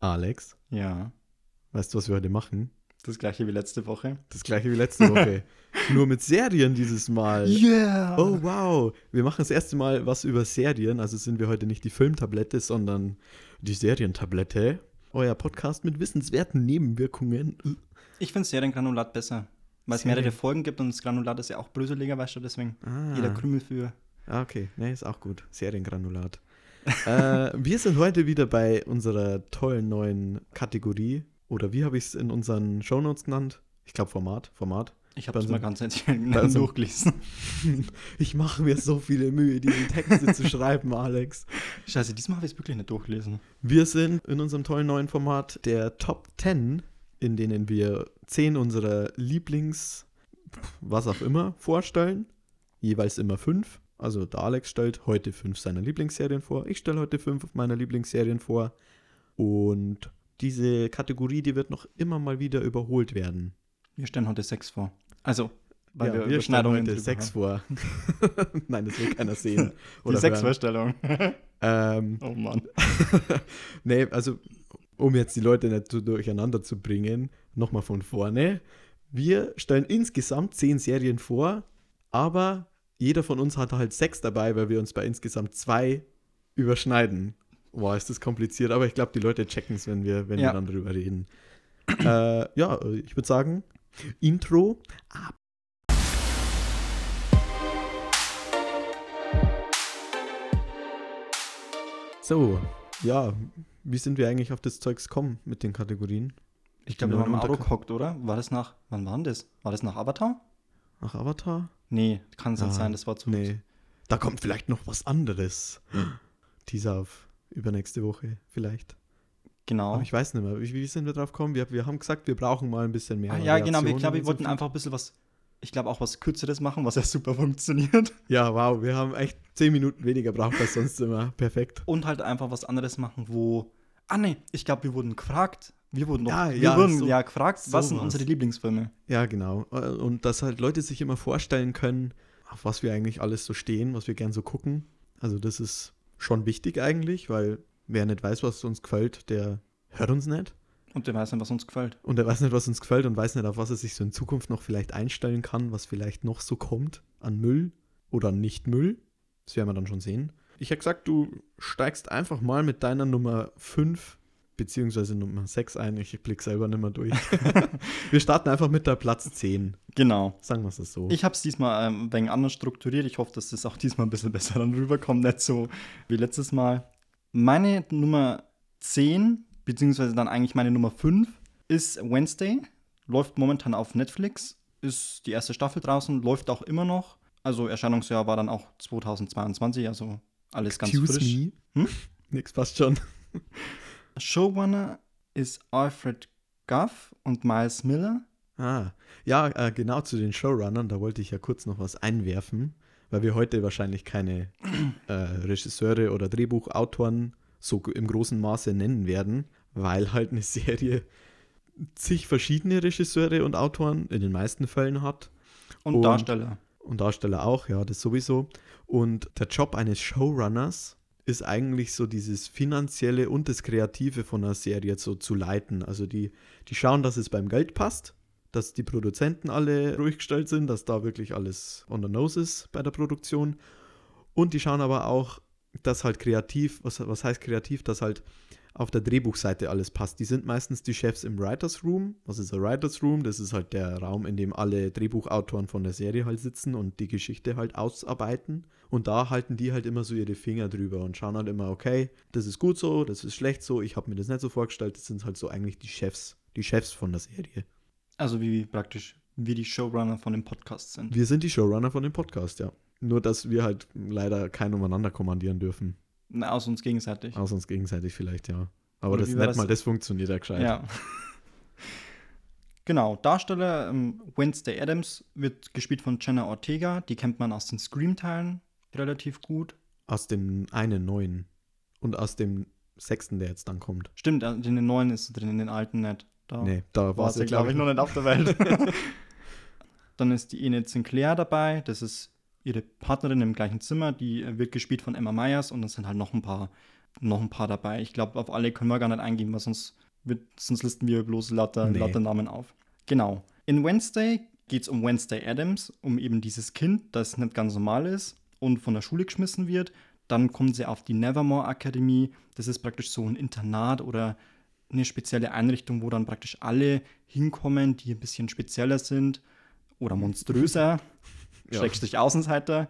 Alex, Ja. weißt du, was wir heute machen? Das gleiche wie letzte Woche. Das gleiche wie letzte Woche. Nur mit Serien dieses Mal. Yeah! Oh, wow. Wir machen das erste Mal was über Serien. Also sind wir heute nicht die Filmtablette, sondern die Serientablette. Euer Podcast mit wissenswerten Nebenwirkungen. Ich finde Seriengranulat besser. Weil es mehrere Folgen gibt und das Granulat ist ja auch bröseliger, weißt du, deswegen. Ah. Jeder Krümel für. Ah, okay. Nee, ist auch gut. Seriengranulat. Äh, wir sind heute wieder bei unserer tollen neuen Kategorie. Oder wie habe ich es in unseren Shownotes genannt? Ich glaube Format. Format. Ich habe es mal ganz unserem- durchgelesen. Ich mache mir so viele Mühe, diese Texte zu schreiben, Alex. Scheiße, diesmal habe ich es wirklich nicht durchgelesen. Wir sind in unserem tollen neuen Format der Top 10, in denen wir 10 unserer Lieblings, was auch immer, vorstellen. Jeweils immer 5. Also der Alex stellt heute 5 seiner Lieblingsserien vor. Ich stelle heute 5 meiner Lieblingsserien vor. Und diese Kategorie, die wird noch immer mal wieder überholt werden. Wir stellen heute sechs vor. Also, weil ja, wir, wir stellen heute 6 haben. vor. Nein, das will keiner sehen. Die Oder sechs hören. Vorstellung. Ähm, oh Mann. nee, also um jetzt die Leute nicht so durcheinander zu bringen, nochmal von vorne. Wir stellen insgesamt zehn Serien vor, aber jeder von uns hat halt sechs dabei, weil wir uns bei insgesamt zwei überschneiden. Boah, ist das kompliziert, aber ich glaube, die Leute checken es, wenn wir, wenn Ja. wir dann drüber reden. äh, ja, ich würde sagen, Intro ab. So, ja, wie sind wir eigentlich auf das Zeugs gekommen mit den Kategorien? Ich glaube, wir haben im Auto gehockt, oder? War das nach, wann war denn das? War das nach Avatar? Nach Avatar? Nee, kann es nicht Ah, sein, das war zu. Nee. Da kommt vielleicht noch was anderes. Teaser auf übernächste Woche, vielleicht. Genau. Aber ich weiß nicht mehr. Wie, wie sind wir drauf gekommen? Wir, wir haben gesagt, wir brauchen mal ein bisschen mehr. Ah, ja, genau. Ich glaube, wir wollten unserem einfach ein bisschen was, ich glaube auch was Kürzeres machen, was ja super funktioniert. Ja, wow. Wir haben echt zehn Minuten weniger braucht als sonst immer. Perfekt. Und halt einfach was anderes machen, wo. Ah, nee, ich glaube, wir wurden gefragt. Wir wurden doch, Ja, wir ja, wurden so- ja gefragt, was sind unsere Lieblingsfilme? Ja, genau. Und dass halt Leute sich immer vorstellen können, auf was wir eigentlich alles so stehen, was wir gern so gucken. Also das ist schon wichtig eigentlich, weil wer nicht weiß, was uns gefällt, der hört uns nicht. Und der weiß nicht, was uns gefällt. Und er weiß nicht, was uns gefällt und weiß nicht, auf was er sich so in Zukunft noch vielleicht einstellen kann, was vielleicht noch so kommt an Müll oder an Nicht-Müll. Das werden wir dann schon sehen. Ich hätte gesagt, du steigst einfach mal mit deiner Nummer 5 beziehungsweise Nummer 6 ein. Ich blick selber nicht mehr durch. wir starten einfach mit der Platz 10. Genau. Sagen wir es so. Ich habe es diesmal ähm, ein wenig anders strukturiert. Ich hoffe, dass das auch diesmal ein bisschen besser dann rüberkommt, nicht so wie letztes Mal. Meine Nummer 10, beziehungsweise dann eigentlich meine Nummer 5, ist Wednesday. Läuft momentan auf Netflix. Ist die erste Staffel draußen, läuft auch immer noch. Also Erscheinungsjahr war dann auch 2022, also alles ganz Excuse frisch. me. Hm? Nix passt schon. Showrunner ist Alfred Guff und Miles Miller. Ah, ja, äh, genau zu den Showrunnern, da wollte ich ja kurz noch was einwerfen, weil wir heute wahrscheinlich keine äh, Regisseure oder Drehbuchautoren so im großen Maße nennen werden, weil halt eine Serie zig verschiedene Regisseure und Autoren in den meisten Fällen hat Und, Und- Darsteller. und Darsteller auch, ja, das sowieso. Und der Job eines Showrunners ist eigentlich so dieses finanzielle und das Kreative von einer Serie so zu leiten. Also die, die schauen, dass es beim Geld passt, dass die Produzenten alle ruhig gestellt sind, dass da wirklich alles on the nose ist bei der Produktion. Und die schauen aber auch, dass halt kreativ, was, was heißt kreativ, dass halt auf der Drehbuchseite alles passt. Die sind meistens die Chefs im Writers Room. Was ist ein Writers Room? Das ist halt der Raum, in dem alle Drehbuchautoren von der Serie halt sitzen und die Geschichte halt ausarbeiten. Und da halten die halt immer so ihre Finger drüber und schauen halt immer, okay, das ist gut so, das ist schlecht so, ich habe mir das nicht so vorgestellt. Das sind halt so eigentlich die Chefs, die Chefs von der Serie. Also wie praktisch, wie die Showrunner von dem Podcast sind. Wir sind die Showrunner von dem Podcast, ja. Nur, dass wir halt leider keinen umeinander kommandieren dürfen. Na, Aus uns gegenseitig. Aus uns gegenseitig vielleicht, ja. Aber Oder das nicht das? mal, das funktioniert ja gescheit. Ja. genau, Darsteller ähm, Wednesday Adams wird gespielt von Jenna Ortega. Die kennt man aus den Scream-Teilen relativ gut. Aus dem einen neuen. Und aus dem sechsten, der jetzt dann kommt. Stimmt, also in den neuen ist drin, in den alten nicht. Da Nee, da war sie, glaube ich, noch nicht auf der Welt. Dann ist die Enid Sinclair dabei. Das ist ihre Partnerin im gleichen Zimmer. Die äh, wird gespielt von Emma Myers. Und es sind halt noch ein paar noch ein paar dabei. Ich glaube, auf alle können wir gar nicht eingehen, weil sonst, wird, sonst listen wir bloß lauter, Nee. lauter Namen auf. Genau. In Wednesday geht es um Wednesday Adams, um eben dieses Kind, das nicht ganz normal ist und von der Schule geschmissen wird. Dann kommt sie auf die Nevermore Akademie. Das ist praktisch so ein Internat oder eine spezielle Einrichtung, wo dann praktisch alle hinkommen, die ein bisschen spezieller sind oder monströser, Ja. Schrägstrich Außenseiter.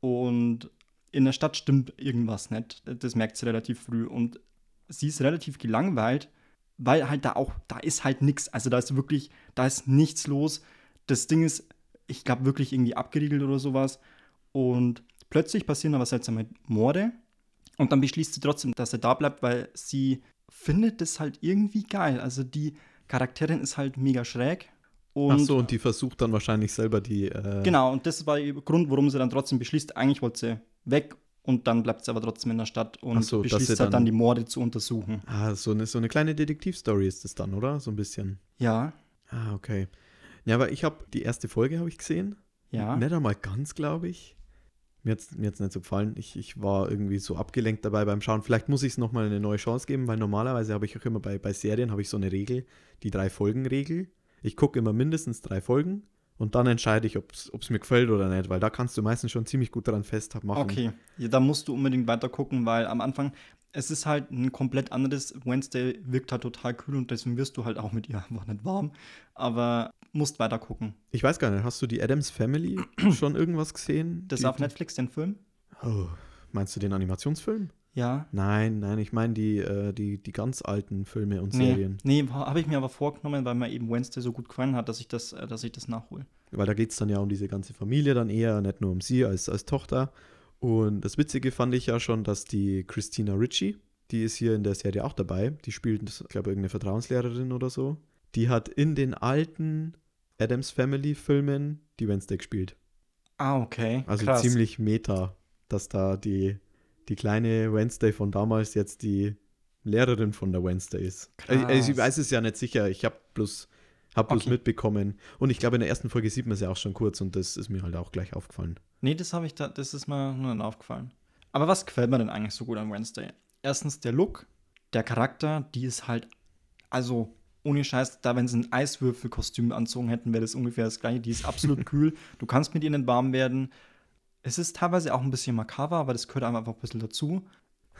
Und in der Stadt stimmt irgendwas nicht. Das merkt sie relativ früh. Und sie ist relativ gelangweilt, weil halt da auch, da ist halt nichts. Also da ist wirklich, da ist nichts los. Das Ding ist, ich glaube, wirklich irgendwie abgeriegelt oder sowas. Und plötzlich passieren aber seltsame Morde. Und dann beschließt sie trotzdem, dass er da bleibt, weil sie findet das halt irgendwie geil. Also die Charakterin ist halt mega schräg. Und Ach so, und die versucht dann wahrscheinlich selber die. Äh, Genau, und das war ihr Grund, warum sie dann trotzdem beschließt, eigentlich wollte sie weg und dann bleibt sie aber trotzdem in der Stadt und so, beschließt halt dann dann- die Morde zu untersuchen. Ah, so eine, so eine kleine Detektivstory ist das dann, oder? So ein bisschen. Ja, Ah, okay. Ja, aber ich habe die erste Folge habe ich gesehen. ja. Nicht einmal ganz, glaube ich. Mir hat es nicht so gefallen. Ich, ich war irgendwie so abgelenkt dabei beim Schauen. Vielleicht muss ich es nochmal eine neue Chance geben, weil normalerweise habe ich auch immer bei, bei Serien ich so eine Regel, die Drei-Folgen-Regel. Ich gucke immer mindestens drei Folgen und dann entscheide ich, ob es mir gefällt oder nicht, weil da kannst du meistens schon ziemlich gut daran festmachen. Okay, ja, da musst du unbedingt weiter gucken, weil am Anfang, es ist halt ein komplett anderes. Wednesday wirkt halt total kühl und deswegen wirst du halt auch mit ihr einfach nicht warm. Aber musst weiter gucken. Ich weiß gar nicht, hast du die Adams Family schon irgendwas gesehen? Das die, auf Netflix, den Film? Oh, meinst du den Animationsfilm? Ja. Nein, nein, ich meine die, äh, die, die ganz alten Filme und Nee, Serien. nee habe ich mir aber vorgenommen, weil mir eben Wednesday so gut gefallen hat, dass ich das, äh, dass ich das nachhole. Weil da geht es dann ja um diese ganze Familie dann eher, nicht nur um sie als, als Tochter. Und das Witzige fand ich ja schon, dass die Christina Ritchie, die ist hier in der Serie auch dabei, die spielt, ich glaube, irgendeine Vertrauenslehrerin oder so, die hat in den alten Adams Family Filmen die Wednesday gespielt. Ah, okay. Also Krass. ziemlich meta, dass da die, die kleine Wednesday von damals jetzt die Lehrerin von der Wednesday ist. Also, also ich weiß es ja nicht sicher, ich habe bloß, hab bloß Okay. mitbekommen. Und ich glaube, in der ersten Folge sieht man es ja auch schon kurz und das ist mir halt auch gleich aufgefallen. Nee, das habe ich da, das ist mir nur nicht aufgefallen. Aber was gefällt mir denn eigentlich so gut an Wednesday? Erstens der Look, der Charakter, die ist halt, also ohne Scheiß, da wenn sie ein Eiswürfelkostüm anzogen hätten, wäre das ungefähr das gleiche. Die ist absolut kühl. Du kannst mit nicht warm werden. Es ist teilweise auch ein bisschen makaber, aber das gehört einfach ein bisschen dazu.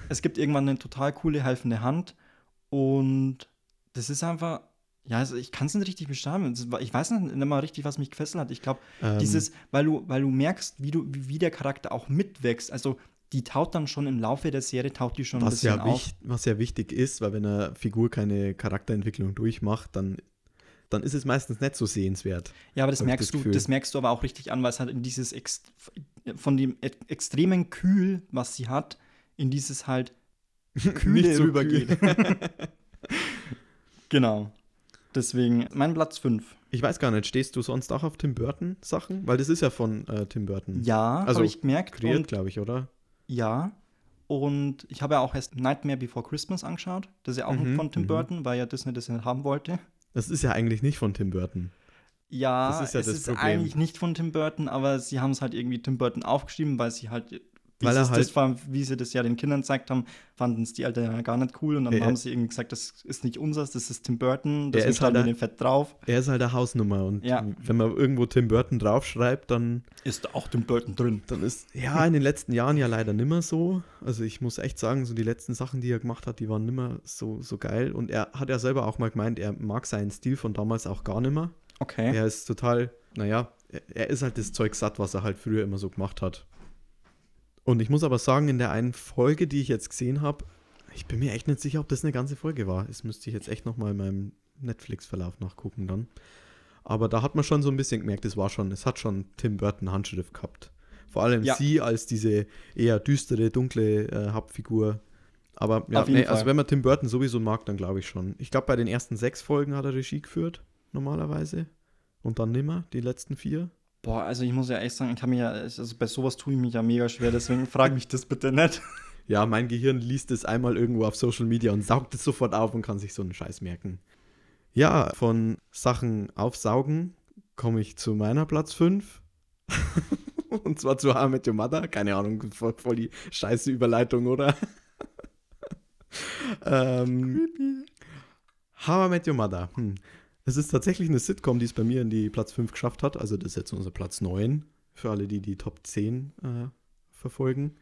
Es gibt irgendwann eine total coole, helfende Hand. Und das ist einfach, ja, also ich kann es nicht richtig beschreiben. Ich weiß nicht, nicht mal richtig, was mich gefesselt hat. Ich glaube, Ähm, dieses, weil du, weil du merkst, wie du, wie, der Charakter auch mitwächst. Also die taut dann schon im Laufe der Serie, taucht die schon ein was, bisschen ja auf. was ja wichtig ist, weil wenn eine Figur keine Charakterentwicklung durchmacht, dann, dann ist es meistens nicht so sehenswert. Ja, aber das merkst das du, das merkst du aber auch richtig an, weil es halt in dieses Ex von dem extremen Kühl, was sie hat, in dieses halt Kühle Nicht so rübergeht. genau. Deswegen mein Platz 5. Ich weiß gar nicht, stehst du sonst auch auf Tim Burton Sachen? Weil das ist ja von äh, Tim Burton. Ja, Also ich gemerkt. Kreiert, glaube ich, oder? ja. Und ich habe ja auch erst Nightmare Before Christmas angeschaut. Das ist ja auch Mhm, von Tim mhm. Burton, weil ja Disney das nicht haben wollte. Das ist ja eigentlich nicht von Tim Burton. Ja, Das ist ja es das ist Problem. eigentlich nicht von Tim Burton, aber sie haben es halt irgendwie Tim Burton aufgeschrieben, weil sie halt, Weil er halt- das war, wie sie das ja den Kindern gezeigt haben, fanden es die Eltern ja gar nicht cool und dann Er- haben sie irgendwie gesagt, das ist nicht unseres, das ist Tim Burton, deswegen ist halt wir ein- den Fett drauf. Er ist halt eine Hausnummer und Ja. wenn man irgendwo Tim Burton draufschreibt, dann, Ist auch Tim Burton drin. dann ist ja in den letzten Jahren ja leider nimmer so. Also ich muss echt sagen, so die letzten Sachen, die er gemacht hat, die waren nimmer so, so geil. Und er hat ja selber auch mal gemeint, er mag seinen Stil von damals auch gar nimmer. Okay. Er ist total, naja, er, er ist halt das Zeug satt, was er halt früher immer so gemacht hat. Und ich muss aber sagen, in der einen Folge, die ich jetzt gesehen habe, ich bin mir echt nicht sicher, ob das eine ganze Folge war. Das müsste ich jetzt echt nochmal in meinem Netflix-Verlauf nachgucken dann. Aber da hat man schon so ein bisschen gemerkt, es war schon, es hat schon Tim Burton Handschrift gehabt. Vor allem Ja. sie als diese eher düstere, dunkle äh, Hauptfigur. Aber ja, nee, also wenn man Tim Burton sowieso mag, dann glaube ich schon. Ich glaube, bei den ersten sechs Folgen hat er Regie geführt, normalerweise. Und dann nimmer, die letzten vier. Boah, also ich muss ja echt sagen, ich habe mir ja, also bei sowas tue ich mich ja mega schwer, deswegen frage mich das bitte nicht. Ja, mein Gehirn liest es einmal irgendwo auf Social Media und saugt es sofort auf und kann sich so einen Scheiß merken. Ja, von Sachen aufsaugen komme ich zu meiner Platz 5. und zwar zu How I Met Your Mother. Keine Ahnung, voll, voll die scheiße Überleitung, oder? ähm, How I Met Your Mother. Hm. Es ist tatsächlich eine Sitcom, die es bei mir in die Platz 5 geschafft hat. Also das ist jetzt unser Platz 9 für alle, die die Top 10 äh, verfolgen.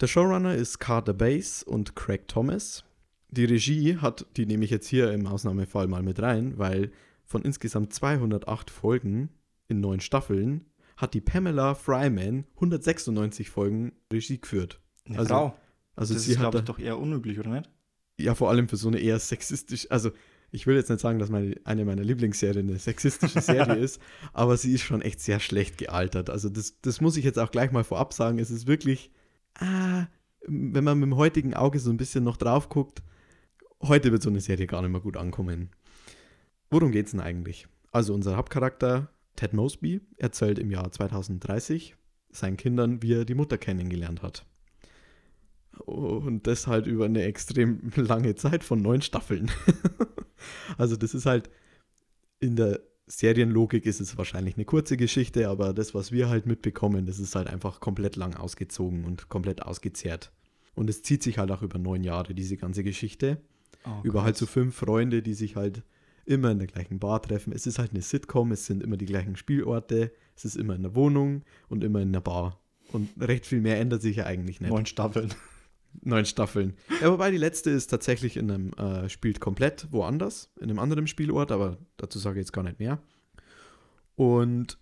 Der Showrunner ist Carter Bass und Craig Thomas. Die Regie hat, die nehme ich jetzt hier im Ausnahmefall mal mit rein, weil von insgesamt 208 Folgen in neun Staffeln hat die Pamela Fryman 196 Folgen Regie geführt. Eine Also, Frau. Also das sie ist, glaube ich, doch eher unüblich, oder nicht? ja vor allem für so eine eher sexistisch, also ich will jetzt nicht sagen, dass meine, eine meiner Lieblingsserien eine sexistische Serie ist, aber sie ist schon echt sehr schlecht gealtert. Also das, das muss ich jetzt auch gleich mal vorab sagen. Es ist wirklich, ah, wenn man mit dem heutigen Auge so ein bisschen noch drauf guckt, heute wird so eine Serie gar nicht mehr gut ankommen. Worum geht's denn eigentlich? Also unser Hauptcharakter, Ted Mosby, erzählt im Jahr 2030 seinen Kindern, wie er die Mutter kennengelernt hat. Und das halt über eine extrem lange Zeit von neun Staffeln. also das ist halt in der Serienlogik ist es wahrscheinlich eine kurze Geschichte, aber das, was wir halt mitbekommen, das ist halt einfach komplett lang ausgezogen und komplett ausgezehrt. Und es zieht sich halt auch über neun Jahre, diese ganze Geschichte. Oh, über Gott. halt so fünf Freunde, die sich halt immer in der gleichen Bar treffen. Es ist halt eine Sitcom, es sind immer die gleichen Spielorte, es ist immer in der Wohnung und immer in der Bar. Und recht viel mehr ändert sich ja eigentlich nicht. Neun Staffeln. Neun Staffeln. Ja, wobei die letzte ist tatsächlich in einem, äh, spielt komplett woanders, in einem anderen Spielort, aber dazu sage ich jetzt gar nicht mehr. Und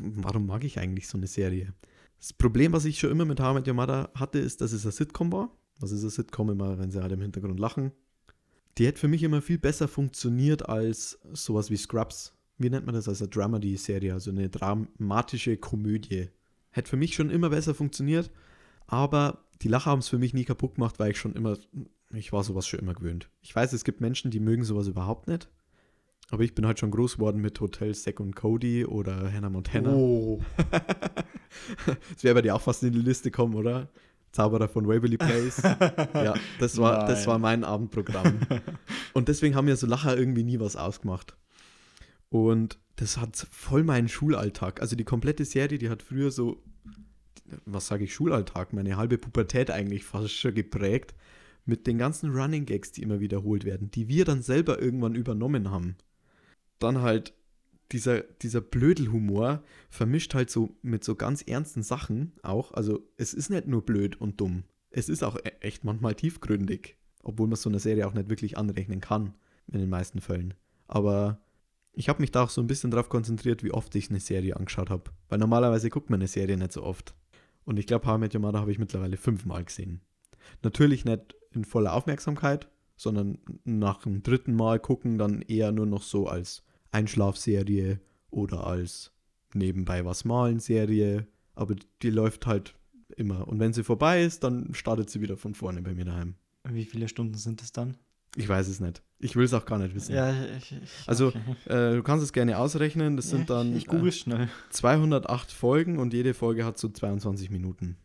warum mag ich eigentlich so eine Serie? Das Problem, was ich schon immer mit Your Mother hatte, ist, dass es eine Sitcom war. Was ist eine Sitcom immer, wenn sie halt im Hintergrund lachen? Die hätte für mich immer viel besser funktioniert als sowas wie Scrubs. Wie nennt man das? als eine Dramedy-Serie, also eine dramatische Komödie. Hätte für mich schon immer besser funktioniert, aber die Lacher haben es für mich nie kaputt gemacht, weil ich schon immer, ich war sowas schon immer gewöhnt. Ich weiß, es gibt Menschen, die mögen sowas überhaupt nicht. Aber ich bin halt schon groß geworden mit Hotel Zack und Cody oder Hannah Montana. Oh. Das wäre bei dir auch fast in die Liste kommen, oder? Zauberer von Waverly Place. ja, das war, das war mein Abendprogramm. Und deswegen haben mir so Lacher irgendwie nie was ausgemacht. Und das hat voll meinen Schulalltag. Also die komplette Serie, die hat früher so, was sage ich, Schulalltag, meine halbe Pubertät eigentlich fast schon geprägt. Mit den ganzen Running Gags, die immer wiederholt werden, die wir dann selber irgendwann übernommen haben. Dann halt dieser, dieser Blödelhumor vermischt halt so mit so ganz ernsten Sachen auch. Also es ist nicht nur blöd und dumm. Es ist auch e- echt manchmal tiefgründig. Obwohl man so eine Serie auch nicht wirklich anrechnen kann. In den meisten Fällen. Aber ich habe mich da auch so ein bisschen drauf konzentriert, wie oft ich eine Serie angeschaut habe. Weil normalerweise guckt man eine Serie nicht so oft. Und ich glaube, How I Met Your Mother habe ich mittlerweile fünfmal gesehen. Natürlich nicht in voller Aufmerksamkeit, sondern nach dem dritten Mal gucken dann eher nur noch so als Einschlafserie oder als nebenbei was malen Serie. Aber die läuft halt immer. Und wenn sie vorbei ist, dann startet sie wieder von vorne bei mir daheim. Wie viele Stunden sind es dann? Ich weiß es nicht. Ich will es auch gar nicht wissen. Ja, ich, ich, Also, okay. Äh, du kannst es gerne ausrechnen. Das sind dann Ich google äh, schnell. 208 Folgen und jede Folge hat so 22 Minuten.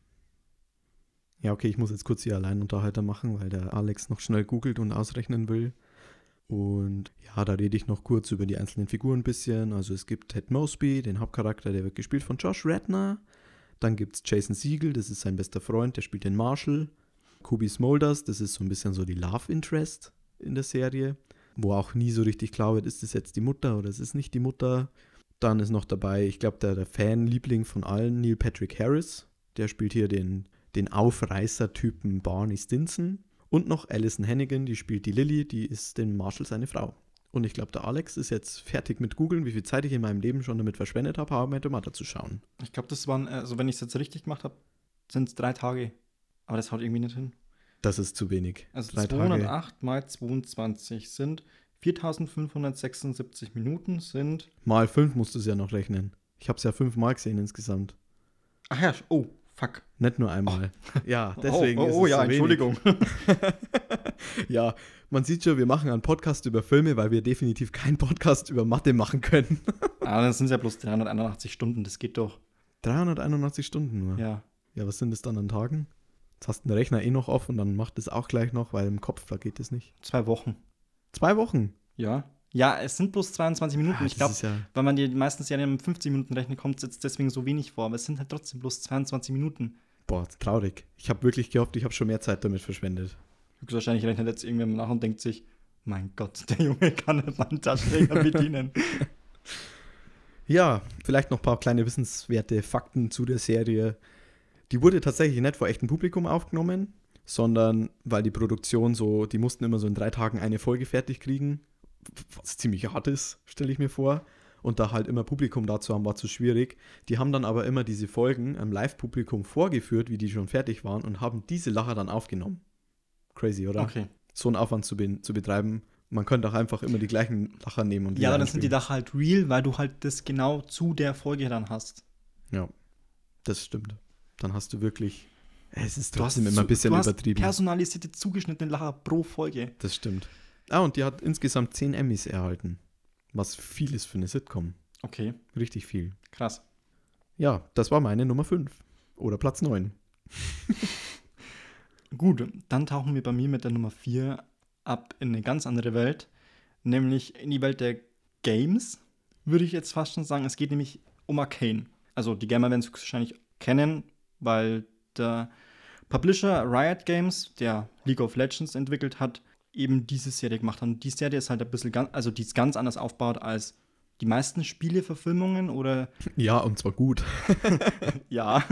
Ja, okay, ich muss jetzt kurz die Alleinunterhalter machen, weil der Alex noch schnell googelt und ausrechnen will. Und ja, da rede ich noch kurz über die einzelnen Figuren ein bisschen. Also es gibt Ted Mosby, den Hauptcharakter, der wird gespielt von Josh Radner. Dann gibt es Jason Siegel, das ist sein bester Freund, der spielt den Marshall. Kobe Smulders, das ist so ein bisschen so die Love Interest in der Serie, wo auch nie so richtig klar wird, ist es jetzt die Mutter oder ist es nicht die Mutter. Dann ist noch dabei, ich glaube, der, der Fanliebling von allen, Neil Patrick Harris, der spielt hier den, den Aufreißer-Typen Barney Stinson. Und noch Alison Hannigan, die spielt die Lily, die ist den Marshall seine Frau. Und ich glaube, der Alex ist jetzt fertig mit googeln, wie viel Zeit ich in meinem Leben schon damit verschwendet habe, How I Met Your Mother zu schauen. Ich glaube, das waren, also wenn ich es jetzt richtig gemacht habe, sind es drei Tage. Aber das haut irgendwie nicht hin. Das ist zu wenig. Also Drei 208 mal 22 sind 4576 Minuten sind. Mal fünf musst du es ja noch rechnen. Ich habe es ja fünfmal gesehen insgesamt. Ach ja, oh, fuck. Nicht nur einmal. Ja, deswegen oh, oh, ist oh es ja, so. Entschuldigung. Ja, man sieht schon, wir machen einen Podcast über Filme, weil wir definitiv keinen Podcast über Mathe machen können. ah, das sind ja bloß 381 Stunden, das geht doch. 381 Stunden nur. Ja, Ja. was sind das dann an Tagen? Jetzt hast du den Rechner eh noch offen und dann macht es auch gleich noch, weil im Kopf, da geht es nicht. Zwei Wochen. Zwei Wochen. Ja. Ja, es sind bloß 22 Minuten. Ah, ich glaube, ja- wenn man die meisten Serien mit 50 Minuten rechnet, kommt es jetzt deswegen so wenig vor. Aber es sind halt trotzdem bloß 22 Minuten. Boah, traurig. Ich habe wirklich gehofft, ich habe schon mehr Zeit damit verschwendet. Höchstwahrscheinlich rechnet jetzt irgendwer nach und denkt sich, mein Gott, der Junge kann nicht meinen Taschenrechner bedienen. Ja, vielleicht noch ein paar kleine wissenswerte Fakten zu der Serie. Die wurde tatsächlich nicht vor echtem Publikum aufgenommen, sondern weil die Produktion so, die mussten immer so in drei Tagen eine Folge fertig kriegen, was ziemlich hart ist, stelle ich mir vor. Und da halt immer Publikum dazu haben, war zu schwierig. Die haben dann aber immer diese Folgen am Live-Publikum vorgeführt, wie die schon fertig waren, und haben diese Lacher dann aufgenommen. Crazy, oder? Okay. So einen Aufwand zu, be zu betreiben. Man könnte auch einfach immer die gleichen Lacher nehmen und die Ja, aber dann sind die. Lacher halt real, weil du halt das genau zu der Folge dann hast. Ja, das stimmt. Dann hast du wirklich. Es ist trotzdem immer ein bisschen du hast übertrieben. personalisierte, zugeschnittene Lacher pro Folge. Das stimmt. Ah, und die hat insgesamt 10 Emmys erhalten. Was viel ist für eine Sitcom. Okay, Richtig viel. krass. Ja, das war meine Nummer 5. Oder Platz 9. Gut, dann tauchen wir bei mir mit der Nummer 4 ab in eine ganz andere Welt, nämlich in die Welt der Games, würde ich jetzt fast schon sagen. Es geht nämlich um Arcane. Also die Gamer werden es wahrscheinlich kennen, weil der Publisher Riot Games, der League of Legends entwickelt hat, eben diese Serie gemacht hat. Und die Serie ist halt ein bisschen ganz, also die ist ganz anders aufgebaut als die meisten Spieleverfilmungen oder Ja, und zwar gut. ja.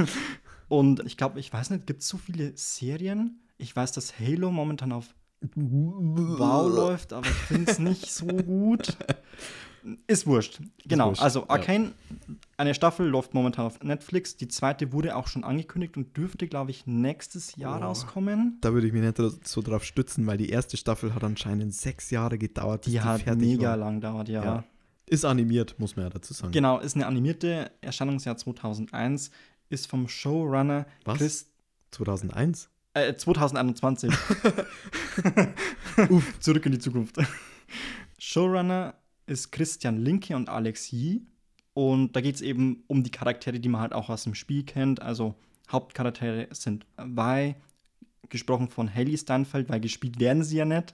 Und ich glaube, ich weiß nicht, gibt es so viele Serien? Ich weiß, dass Halo momentan auf Wow läuft, aber ich finde es nicht so gut. Ist wurscht. Genau. wurscht, Also ja. Arcane, eine Staffel läuft momentan auf Netflix. Die zweite wurde auch schon angekündigt und dürfte, glaube ich, nächstes Jahr Oh. rauskommen. Da würde ich mich nicht so drauf stützen, weil die erste Staffel hat anscheinend sechs Jahre gedauert. bis Die hat mega war. lang dauert, ja. Ja. Ist animiert, muss man ja dazu sagen. Genau, ist eine animierte Erscheinungsjahr 2001, ist vom Showrunner Was? Chris 2001? Äh, 2021. Uff, zurück in die Zukunft. Showrunner ist Christian Linke und Alex Yee. Und da geht es eben um die Charaktere, die man halt auch aus dem Spiel kennt. Also Hauptcharaktere sind Vi, gesprochen von Haley Steinfeld, weil gespielt werden sie ja nicht.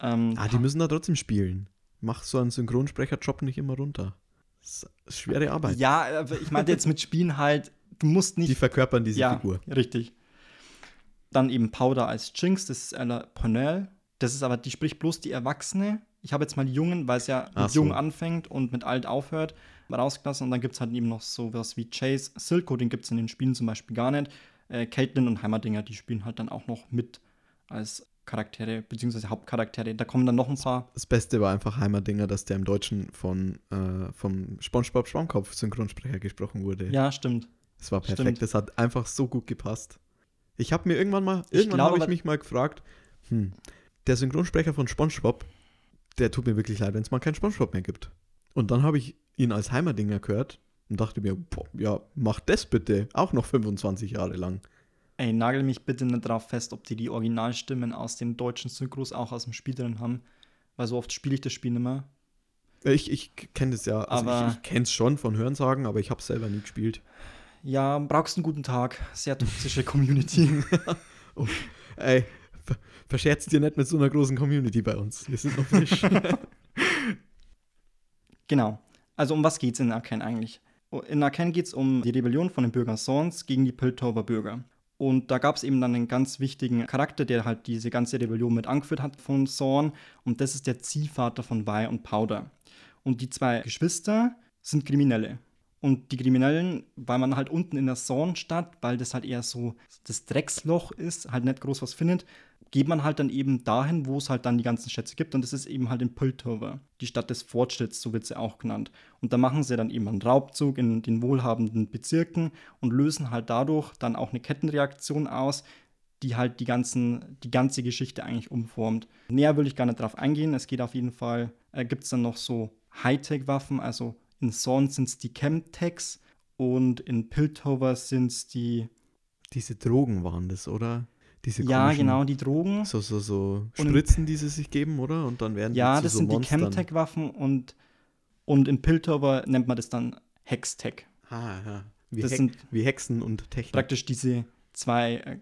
Ähm, Ah, die müssen da trotzdem spielen. Mach so einen Synchronsprecherjob nicht immer runter. Das ist schwere Arbeit. ja, aber ich meinte jetzt mit Spielen halt, du musst nicht Die verkörpern diese ja, Figur. richtig. Dann eben Powder als Jinx, das ist Ella Purnell. Das ist aber, die spricht bloß die Erwachsene. Ich habe jetzt mal die Jungen, weil es ja mit so. Jung anfängt und mit alt aufhört, rausgelassen. Und dann gibt es halt eben noch sowas wie Chase, Silco, den gibt es in den Spielen zum Beispiel gar nicht. Äh, Caitlin und Heimerdinger, die spielen halt dann auch noch mit als Charaktere, beziehungsweise Hauptcharaktere. Da kommen dann noch ein paar. Das Beste war einfach Heimerdinger, dass der im Deutschen von, äh, vom SpongeBob Schwammkopf Synchronsprecher gesprochen wurde. Ja, stimmt. Das war perfekt. stimmt. Das hat einfach so gut gepasst. Ich habe mir irgendwann mal, irgendwann habe ich mich mal gefragt, hm, der Synchronsprecher von SpongeBob, der tut mir wirklich leid, wenn es mal keinen SpongeBob mehr gibt. Und dann habe ich ihn als Heimerdinger gehört und dachte mir, boah, ja, mach das bitte, auch noch 25 Jahre lang. Ey, nagel mich bitte nicht drauf fest, ob die die Originalstimmen aus den deutschen Synchros auch aus dem Spiel drin haben. Weil so oft spiele ich das Spiel nicht mehr. Ich, ich kenne das ja, also Aber- ich, ich kenne es schon von Hörensagen, aber ich habe es selber nie gespielt. Ja, brauchst einen guten Tag. Sehr toxische Community. Ey, ver verscherz dir nicht mit so einer großen Community bei uns. Wir sind noch frisch. genau. Also um was geht's in Arcane eigentlich? In Arcane geht's um die Rebellion von den Bürgern Sorns gegen die Piltover Bürger. Und da gab es eben dann einen ganz wichtigen Charakter, der halt diese ganze Rebellion mit angeführt hat von Sorn. Und das ist der Ziehvater von Vi und Powder. Und die zwei Geschwister sind Kriminelle. Und die Kriminellen, weil man halt unten in der Zornstadt, weil das halt eher so das Drecksloch ist, halt nicht groß was findet, geht man halt dann eben dahin, wo es halt dann die ganzen Schätze gibt. Und das ist eben halt in Piltover, die Stadt des Fortschritts, so wird sie auch genannt. Und da machen sie dann eben einen Raubzug in den wohlhabenden Bezirken und lösen halt dadurch dann auch eine Kettenreaktion aus, die halt die, ganzen, die ganze Geschichte eigentlich umformt. Näher will ich gar nicht drauf eingehen. Es geht auf jeden Fall, äh, gibt es dann noch so Hightech-Waffen, also in Zorn sind es die Chemtechs und in Piltover sind es die, Diese Drogen waren das, oder? Diese ja genau, die Drogen. So, so, so Und- Spritzen, die sie sich geben, oder? Und dann werden Ja, die das so sind die Monstern. Chemtech-Waffen und, und in Piltover nennt man das dann Hextech. Ah, ja. Wie, Das Hex- sind wie Hexen und Technik. praktisch diese zwei äh,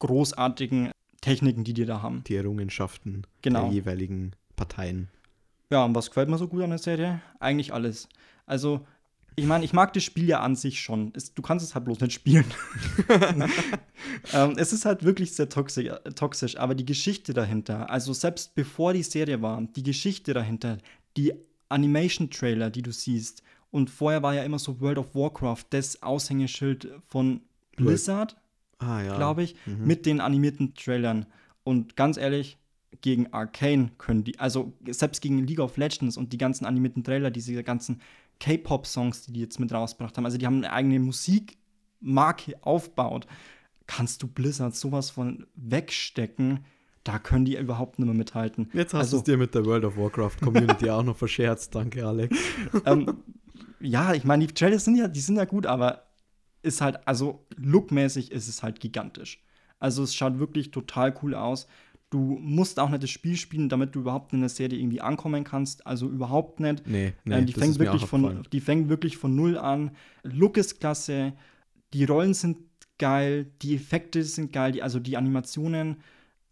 großartigen Techniken, die die da haben. Die Errungenschaften Genau. der jeweiligen Parteien. Ja, und was gefällt mir so gut an der Serie? Eigentlich alles. Also, ich meine, ich mag das Spiel ja an sich schon. Es, du kannst es halt bloß nicht spielen. ähm, es ist halt wirklich sehr toxisch, äh, toxisch, aber die Geschichte dahinter, also selbst bevor die Serie war, die Geschichte dahinter, die Animation-Trailer, die du siehst, und vorher war ja immer so World of Warcraft, das Aushängeschild von Blizzard, Ah, ja. glaube ich, Mhm. mit den animierten Trailern. Und ganz ehrlich, gegen Arcane können die, also selbst gegen League of Legends und die ganzen animierten Trailer, diese ganzen K-Pop-Songs, die die jetzt mit rausgebracht haben, also die haben eine eigene Musikmarke aufgebaut. Kannst du Blizzard sowas von wegstecken? Da können die überhaupt nicht mehr mithalten. Jetzt hast Also- du es dir mit der World of Warcraft Community auch noch verscherzt. Danke, Alex. ähm, ja, ich meine, die Trailers sind ja, die sind ja gut, aber ist halt, also lookmäßig ist es halt gigantisch. Also es schaut wirklich total cool aus. Du musst auch nicht das Spiel spielen, damit du überhaupt in der Serie irgendwie ankommen kannst. Also überhaupt nicht. Nee, nee, Ähm, die, fängt wirklich von, die fängt wirklich von null an. Look ist klasse, die Rollen sind geil, die Effekte sind geil, die, also die Animationen.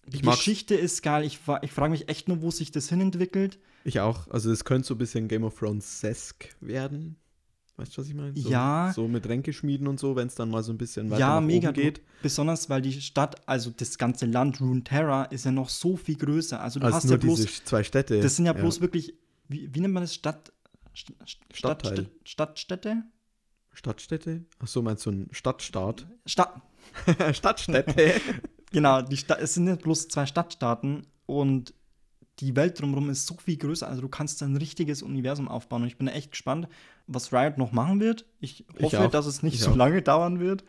Die Ich mag's. Geschichte ist geil. Ich, ich frage mich echt nur, wo sich das hinentwickelt. Ich auch. Also es könnte so ein bisschen Game of Thrones-esk werden. Weißt du, was ich meine? So, Ja. So mit Ränkeschmieden und so, wenn es dann mal so ein bisschen weiter Ja, mega geht. Besonders weil die Stadt, also das ganze Land Runeterra, ist ja noch so viel größer. Also du Als hast nur ja bloß, diese zwei Städte. das sind ja bloß wirklich, wie, wie nennt man das? Stadt, St St- Stadtteil. Stadt, Stadtstädte? Stadtstädte? Ach so, meinst du ein Stadtstaat? Stadt, Stadtstädte. genau, die Sta es sind ja bloß zwei Stadtstaaten und die Welt drumherum ist so viel größer. Also du kannst ein richtiges Universum aufbauen. Und ich bin echt gespannt, was Riot noch machen wird. Ich Ich hoffe, auch. dass es nicht Ich so auch. lange dauern wird.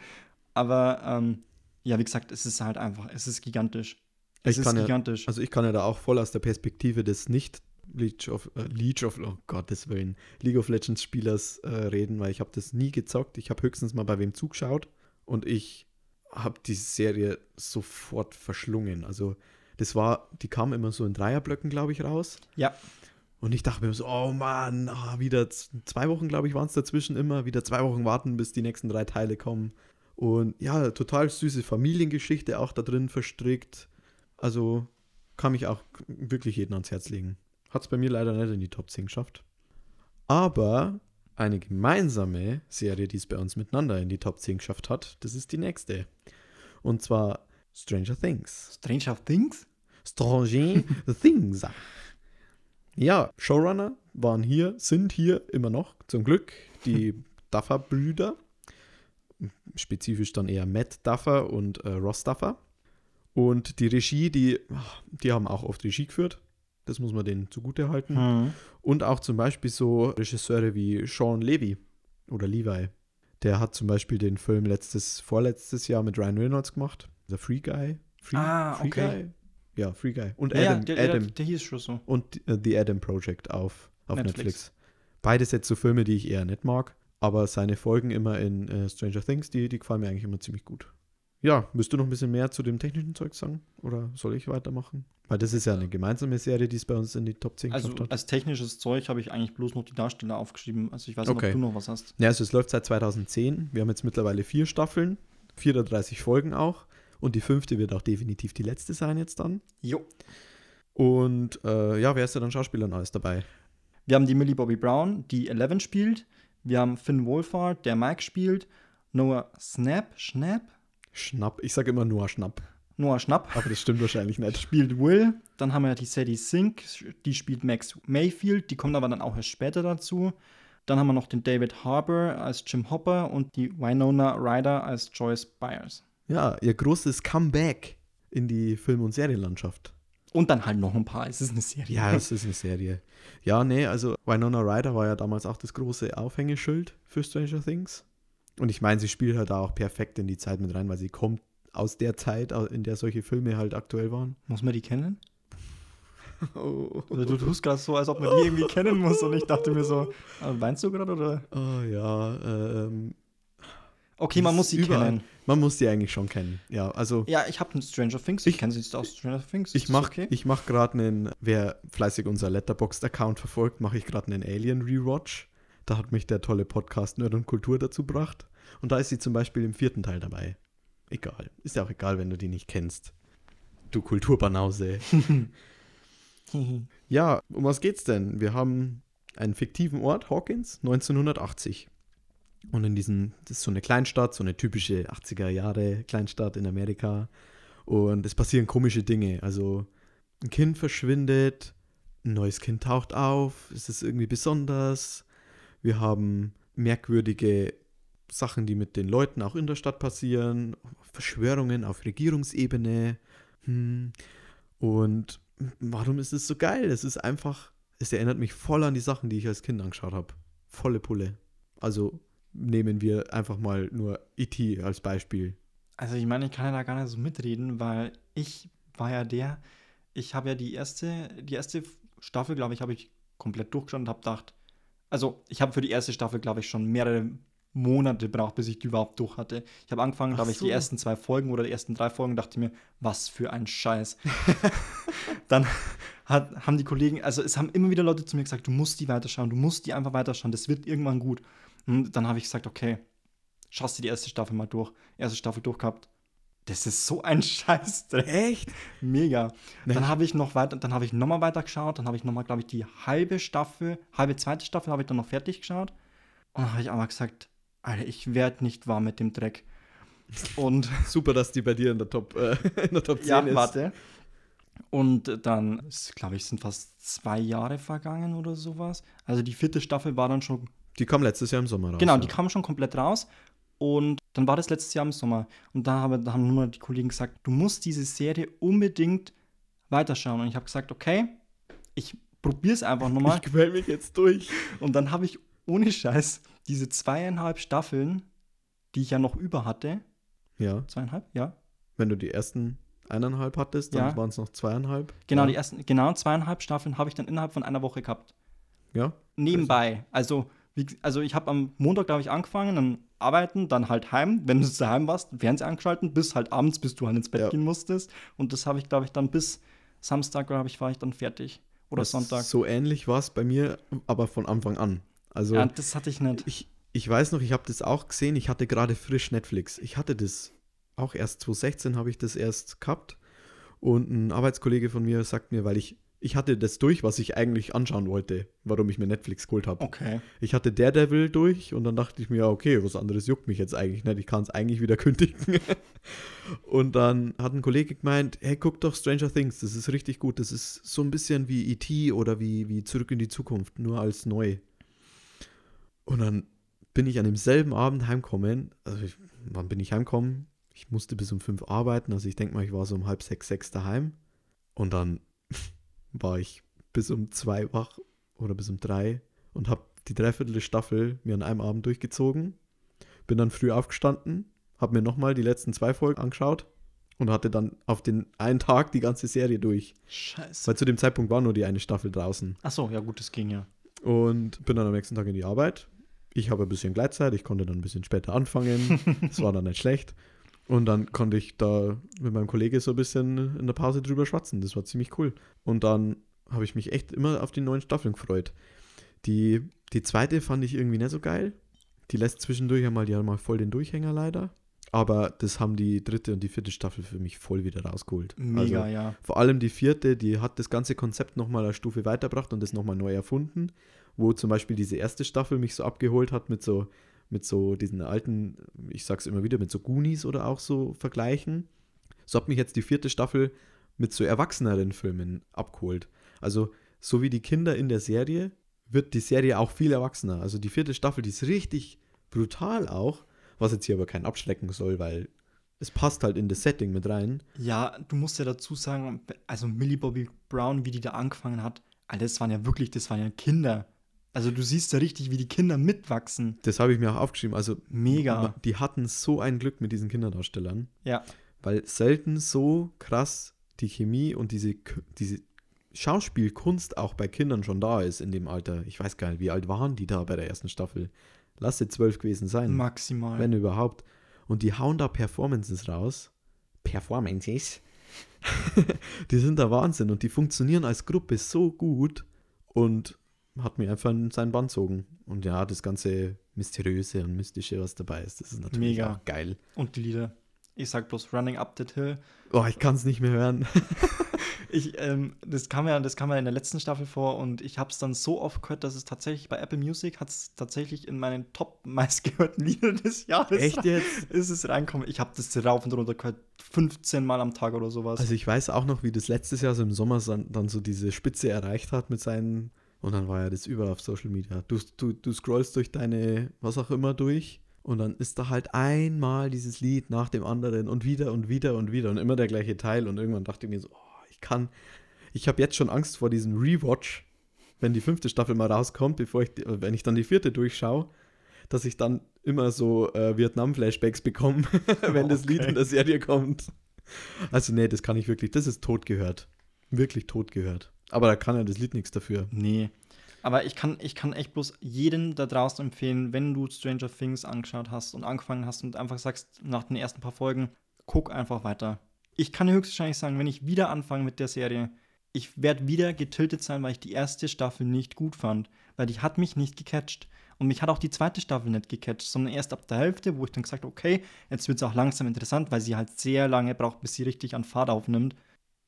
Aber ähm, ja, wie gesagt, es ist halt einfach, es ist gigantisch. Es Ich ist kann ja- gigantisch. Also ich kann ja da auch voll aus der Perspektive des nicht League of, äh, League of, oh Gottes Willen, League of Legends Spielers äh, reden, weil ich habe das nie gezockt. Ich habe höchstens mal bei wem zugeschaut und ich habe die Serie sofort verschlungen. Also das war, die kam immer so in Dreierblöcken, glaube ich, raus. ja. Und ich dachte mir so, oh Mann, ah, wieder zwei Wochen, glaube ich, waren es dazwischen immer. Wieder zwei Wochen warten, bis die nächsten drei Teile kommen. Und ja, total süße Familiengeschichte auch da drin verstrickt. Also kann mich auch wirklich jeden ans Herz legen. Hat es bei mir leider nicht in die Top 10 geschafft. Aber eine gemeinsame Serie, die es bei uns miteinander in die Top 10 geschafft hat, das ist die nächste. Und zwar Stranger Things. Stranger Things? Stranger Things. Ja, Showrunner waren hier, sind hier immer noch, zum Glück, die Duffer-Brüder. Spezifisch dann eher Matt Duffer und äh, Ross Duffer. Und die Regie, die, die haben auch oft Regie geführt. Das muss man denen zugute halten. Hm. Und auch zum Beispiel so Regisseure wie Sean Levy oder Levi. Der hat zum Beispiel den Film letztes, vorletztes Jahr mit Ryan Reynolds gemacht. The Free Guy. Free, Ah, Free okay. Guy? Ja, Free Guy. Und Ja, Adam, der, der, Adam der hieß schon so. und äh, The Adam Project auf, auf Netflix. Netflix. Beides jetzt so Filme, die ich eher nicht mag, aber seine Folgen immer in äh, Stranger Things, die, die gefallen mir eigentlich immer ziemlich gut. Ja, müsst du noch ein bisschen mehr zu dem technischen Zeug sagen? Oder soll ich weitermachen? Weil das ist ja eine gemeinsame Serie, die es bei uns in die Top 10 Also hat. als technisches Zeug habe ich eigentlich bloß noch die Darsteller aufgeschrieben. Also ich weiß nicht, Okay. ob du noch was hast. Ja, also es läuft seit 2010. Wir haben jetzt mittlerweile vier Staffeln, 34 Folgen auch. Und die fünfte wird auch definitiv die letzte sein jetzt dann. Jo. Und äh, ja, wer ist da dann Schauspielern alles dabei? Wir haben die Millie Bobby Brown, die Eleven spielt. Wir haben Finn Wolfhard, der Mike spielt. Noah Snap, Schnapp? Schnapp. Ich sage immer nur Schnapp. Noah Schnapp Aber das stimmt wahrscheinlich nicht. spielt Will. Dann haben wir die Sadie Sink, die spielt Max Mayfield. Die kommt aber dann auch erst später dazu. Dann haben wir noch den David Harbour als Jim Hopper und die Winona Ryder als Joyce Byers. Ja, ihr großes Comeback in die Film- und Serienlandschaft. Und dann halt noch ein paar. Es ist eine Serie. Ja, es ist eine Serie. Ja, nee, also Winona Ryder war ja damals auch das große Aufhängeschild für Stranger Things. Und ich meine, sie spielt halt da auch perfekt in die Zeit mit rein, weil sie kommt aus der Zeit, in der solche Filme halt aktuell waren. Muss man die kennen? Oh, Oder du tust gerade so, als ob man die irgendwie kennen muss. Und ich dachte mir so, äh, weinst du gerade oder? oh ja, ähm, Okay, man muss sie überall. kennen. man muss die eigentlich schon kennen. Ja, also Ja, ich habe einen Stranger Things. Ich- Ich kenne sie aus Stranger Things. ich mache okay? ich mach gerade einen, wer fleißig unser Letterboxd-Account verfolgt, mache ich gerade einen Alien-Rewatch. Da hat mich der tolle Podcast Nerd und Kultur dazu gebracht. Und da ist sie zum Beispiel im vierten Teil dabei. Egal. Ist ja auch egal, wenn du die nicht kennst. Du Kulturbanause. ja, um was geht's denn? Wir haben einen fiktiven Ort, Hawkins, 1980. Und in diesem, das ist so eine Kleinstadt, so eine typische 80er Jahre Kleinstadt in Amerika. Und es passieren komische Dinge. Also ein Kind verschwindet, ein neues Kind taucht auf, es ist irgendwie besonders. Wir haben merkwürdige Sachen, die mit den Leuten auch in der Stadt passieren, Verschwörungen auf Regierungsebene. Hm. Und warum ist es so geil? Es ist einfach, es erinnert mich voll an die Sachen, die ich als Kind angeschaut habe. Volle Pulle. Also nehmen wir einfach mal nur E.T. als Beispiel. Also ich meine, ich kann ja da gar nicht so mitreden, weil ich war ja der, ich habe ja die erste, die erste Staffel, glaube ich, habe ich komplett durchgeschaut und habe gedacht, also ich habe für die erste Staffel, glaube ich, schon mehrere Monate gebraucht, bis ich die überhaupt durch hatte. Ich habe angefangen, glaube ich, so. die ersten zwei Folgen oder die ersten drei Folgen, dachte mir, was für ein Scheiß. Dann hat, haben die Kollegen, also es haben immer wieder Leute zu mir gesagt, du musst die weiterschauen, du musst die einfach weiterschauen, das wird irgendwann gut. Und dann habe ich gesagt, okay, schaust du die erste Staffel mal durch. Erste Staffel durchgehabt. Das ist so ein Scheiß. Echt? Mega. Nee. Dann habe ich noch weiter, dann habe ich nochmal weiter geschaut, dann habe ich nochmal, glaube ich, die halbe Staffel, halbe zweite Staffel habe ich dann noch fertig geschaut. Und dann habe ich aber gesagt, Alter, ich werde nicht warm mit dem Dreck. Und super, dass die bei dir in der Top, äh, in der Top 10 ja, ist. warte. Und dann, glaube ich, sind fast zwei Jahre vergangen oder sowas. Also die vierte Staffel war dann schon. Die kam letztes Jahr im Sommer raus. Genau, ja. die kam schon komplett raus. Und dann war das letztes Jahr im Sommer. Und da, habe, da haben nur die Kollegen gesagt, du musst diese Serie unbedingt weiterschauen. Und ich habe gesagt, okay, ich probiere es einfach nochmal. Ich quäl mich jetzt durch. Und dann habe ich ohne Scheiß diese zweieinhalb Staffeln, die ich ja noch über hatte. Ja. Zweieinhalb, ja. Wenn du die ersten eineinhalb hattest, dann ja. waren es noch zweieinhalb. Genau, ja. die ersten, genau, zweieinhalb Staffeln habe ich dann innerhalb von einer Woche gehabt. Ja. Nebenbei. Also, wie, also ich habe am Montag, glaube ich, angefangen, dann arbeiten, dann halt heim. Wenn du daheim warst, Fernseher angeschaltet, bis halt abends, bis du halt ins Bett ja. gehen musstest. Und das habe ich, glaube ich, dann bis Samstag, glaube ich, war ich dann fertig. Oder das Sonntag. So ähnlich war es bei mir, aber von Anfang an. Also, ja, das hatte ich nicht. Ich, ich weiß noch, ich habe das auch gesehen. Ich hatte gerade frisch Netflix. Ich hatte das auch erst 2016 habe ich das erst gehabt. Und ein Arbeitskollege von mir sagt mir, weil ich ich hatte das durch, was ich eigentlich anschauen wollte, warum ich mir Netflix geholt habe. Okay. Ich hatte Daredevil durch und dann dachte ich mir, okay, was anderes juckt mich jetzt eigentlich nicht. Ich kann es eigentlich wieder kündigen. und dann hat ein Kollege gemeint, hey, guck doch Stranger Things, das ist richtig gut. Das ist so ein bisschen wie E.T. oder wie, wie Zurück in die Zukunft, nur als neu. Und dann bin ich an demselben Abend heimgekommen. Also, ich, wann bin ich heimgekommen? Ich musste bis um fünf arbeiten. Also, ich denke mal, ich war so um halb sechs, sechs daheim. Und dann war ich bis um zwei wach oder bis um drei und habe die dreiviertel Staffel mir an einem Abend durchgezogen. Bin dann früh aufgestanden, habe mir nochmal die letzten zwei Folgen angeschaut und hatte dann auf den einen Tag die ganze Serie durch. Scheiße. Weil zu dem Zeitpunkt war nur die eine Staffel draußen. Ach so, ja gut, das ging ja. Und bin dann am nächsten Tag in die Arbeit. Ich habe ein bisschen Gleitzeit, ich konnte dann ein bisschen später anfangen. Das war dann nicht schlecht. Und dann konnte ich da mit meinem Kollege so ein bisschen in der Pause drüber schwatzen. Das war ziemlich cool. Und dann habe ich mich echt immer auf die neuen Staffeln gefreut. Die, die zweite fand ich irgendwie nicht so geil. Die lässt zwischendurch einmal, die mal voll den Durchhänger leider. Aber das haben die dritte und die vierte Staffel für mich voll wieder rausgeholt. Mega, also, ja. Vor allem die vierte, die hat das ganze Konzept nochmal eine Stufe weitergebracht und das nochmal neu erfunden. Wo zum Beispiel diese erste Staffel mich so abgeholt hat mit so mit so diesen alten, ich sag's immer wieder, mit so Goonies oder auch so vergleichen. So hat mich jetzt die vierte Staffel mit so erwachseneren Filmen abgeholt. Also, so wie die Kinder in der Serie, wird die Serie auch viel erwachsener. Also die vierte Staffel, die ist richtig brutal auch, was jetzt hier aber kein abschrecken soll, weil es passt halt in das Setting mit rein. Ja, du musst ja dazu sagen, also Millie Bobby Brown, wie die da angefangen hat, das waren ja wirklich, das waren ja Kinder. Also du siehst ja richtig, wie die Kinder mitwachsen. Das habe ich mir auch aufgeschrieben. Also mega. Die hatten so ein Glück mit diesen Kinderdarstellern. Ja. Weil selten so krass die Chemie und diese, diese Schauspielkunst auch bei Kindern schon da ist in dem Alter. Ich weiß gar nicht, wie alt waren die da bei der ersten Staffel? Lass sie zwölf gewesen sein. Maximal. Wenn überhaupt. Und die hauen da Performances raus. Performances? die sind der Wahnsinn und die funktionieren als Gruppe so gut. Und hat mir einfach in seinen Band gezogen. Und ja, das ganze Mysteriöse und Mystische, was dabei ist, das ist natürlich Mega. auch geil. Und die Lieder. Ich sag bloß Running Up That Hill. Oh, ich kann es nicht mehr hören. Ich, ähm, das kam ja, das kam ja in der letzten Staffel vor und ich habe es dann so oft gehört, dass es tatsächlich bei Apple Music hat es tatsächlich in meinen Top meistgehörten Lieder des Jahres Echt jetzt? ist es reinkommen. Ich habe das rauf und runter gehört, 15 Mal am Tag oder sowas. Also ich weiß auch noch, wie das letztes Jahr so im Sommer dann, dann so diese Spitze erreicht hat mit seinen und dann war ja das überall auf Social Media. Du, du, du scrollst durch deine, was auch immer durch und dann ist da halt einmal dieses Lied nach dem anderen und wieder und wieder und wieder und immer der gleiche Teil und irgendwann dachte ich mir so, oh, ich kann, ich habe jetzt schon Angst vor diesem Rewatch, wenn die fünfte Staffel mal rauskommt, bevor ich, wenn ich dann die vierte durchschaue, dass ich dann immer so äh, Vietnam-Flashbacks bekomme, wenn das Lied Okay. in der Serie kommt. Also nee, das kann ich wirklich, das ist tot gehört. Wirklich tot gehört. Aber da kann ja das Lied nichts dafür. Nee. Aber ich kann, ich kann echt bloß jedem da draußen empfehlen, wenn du Stranger Things angeschaut hast und angefangen hast und einfach sagst, nach den ersten paar Folgen, guck einfach weiter. Ich kann höchstwahrscheinlich sagen, wenn ich wieder anfange mit der Serie, ich werde wieder getiltet sein, weil ich die erste Staffel nicht gut fand. Weil die hat mich nicht gecatcht. Und mich hat auch die zweite Staffel nicht gecatcht, sondern erst ab der Hälfte, wo ich dann gesagt okay, jetzt wird es auch langsam interessant, weil sie halt sehr lange braucht, bis sie richtig an Fahrt aufnimmt.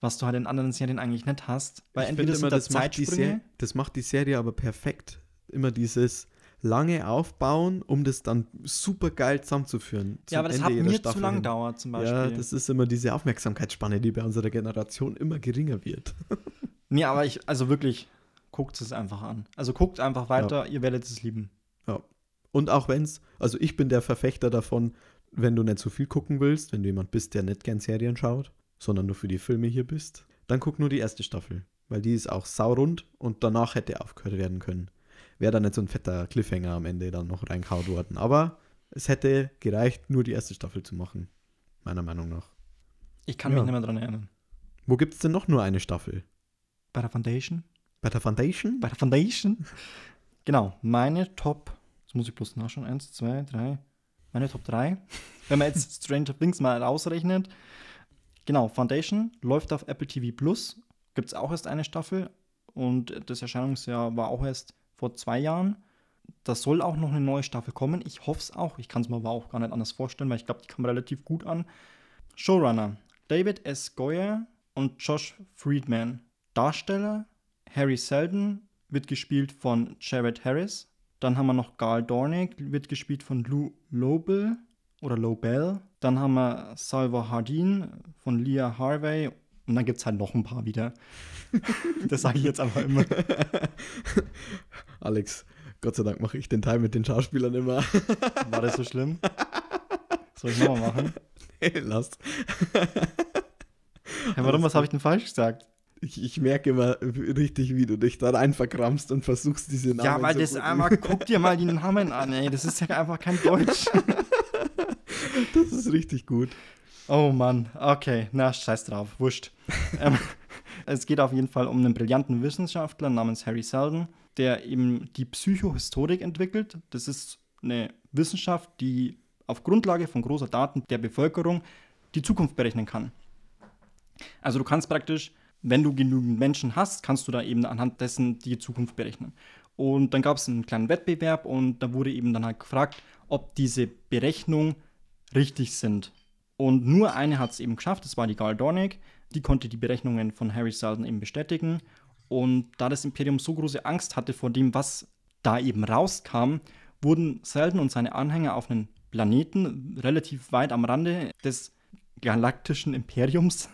Was du halt in anderen Serien eigentlich nicht hast. Weil Ich entweder finde sind da das macht, die Zeitsprünge. Ser- das macht die Serie aber perfekt. Immer dieses lange Aufbauen, um das dann super geil zusammenzuführen. Ja, aber das Ende hat mir Staffel zu lang hin. dauert, zum Beispiel. Ja, das ist immer diese Aufmerksamkeitsspanne, die bei unserer Generation immer geringer wird. nee, aber ich, also wirklich, guckt es einfach an. Also guckt einfach weiter, ihr werdet es lieben. Ja. Und auch wenn es, also ich bin der Verfechter davon, wenn du nicht so viel gucken willst, wenn du jemand bist, der nicht gern Serien schaut, sondern nur für die Filme hier bist, dann guck nur die erste Staffel. Weil die ist auch saurund und danach hätte aufgehört werden können. Wäre dann nicht so ein fetter Cliffhanger am Ende dann noch reinkaut worden. Aber es hätte gereicht, nur die erste Staffel zu machen. Meiner Meinung nach. Ich kann Ja. mich nicht mehr dran erinnern. Wo gibt es denn noch nur eine Staffel? Bei der Foundation? Bei der Foundation? Bei der Foundation? genau, meine Top, jetzt muss ich bloß nachschauen, eins, zwei, drei, meine Top 3. Wenn man jetzt Stranger Things mal ausrechnet. Genau, Foundation läuft auf Apple TV Plus, gibt es auch erst eine Staffel und das Erscheinungsjahr war auch erst vor zwei Jahren. Da soll auch noch eine neue Staffel kommen. Ich hoffe es auch. Ich kann es mir aber auch gar nicht anders vorstellen, weil ich glaube, die kam relativ gut an. Showrunner David S. Goyer und Josh Friedman. Darsteller Harry Seldon wird gespielt von Jared Harris. Dann haben wir noch Gal Dornick, wird gespielt von Lou Lobel oder Lobel. Dann haben wir Salva Hardin von Leah Harvey. Und dann gibt es halt noch ein paar wieder. das sage ich jetzt einfach immer. Alex, Gott sei Dank mache ich den Teil mit den Schauspielern immer. War das so schlimm? Soll ich nochmal machen? Lass. Hey, warum, was habe ich denn falsch gesagt? Ich, ich merke immer richtig, wie du dich da rein verkrampfst und versuchst, diese Namen ja, weil zu das einmal, guck dir mal die Namen an, ey. Das ist ja einfach kein Deutsch. Das ist richtig gut. Oh Mann, okay, na, scheiß drauf, wurscht. ähm, es geht auf jeden Fall um einen brillanten Wissenschaftler namens Harry Seldon, der eben die Psychohistorik entwickelt. Das ist eine Wissenschaft, die auf Grundlage von großer Daten der Bevölkerung die Zukunft berechnen kann. Also du kannst praktisch, wenn du genügend Menschen hast, kannst du da eben anhand dessen die Zukunft berechnen. Und dann gab es einen kleinen Wettbewerb und da wurde eben dann halt gefragt, ob diese Berechnungen richtig sind. Und nur eine hat es eben geschafft, das war die Gal Dornick. Die konnte die Berechnungen von Harry Seldon eben bestätigen. Und da das Imperium so große Angst hatte vor dem, was da eben rauskam, wurden Seldon und seine Anhänger auf einen Planeten relativ weit am Rande des galaktischen Imperiums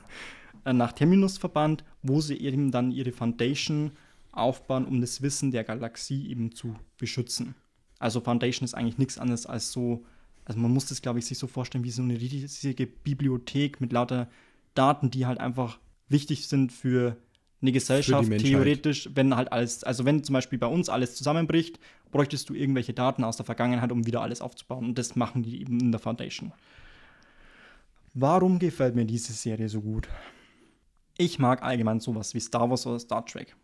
äh, nach Terminus verbannt, wo sie eben dann ihre Foundation aufbauen, um das Wissen der Galaxie eben zu beschützen. Also Foundation ist eigentlich nichts anderes als so, also man muss das, glaube ich, sich so vorstellen wie so eine riesige Bibliothek mit lauter Daten, die halt einfach wichtig sind für eine Gesellschaft, theoretisch, wenn halt alles, also wenn zum Beispiel bei uns alles zusammenbricht, bräuchtest du irgendwelche Daten aus der Vergangenheit, um wieder alles aufzubauen. Und das machen die eben in der Foundation. Warum gefällt mir diese Serie so gut? Ich mag allgemein sowas wie Star Wars oder Star Trek.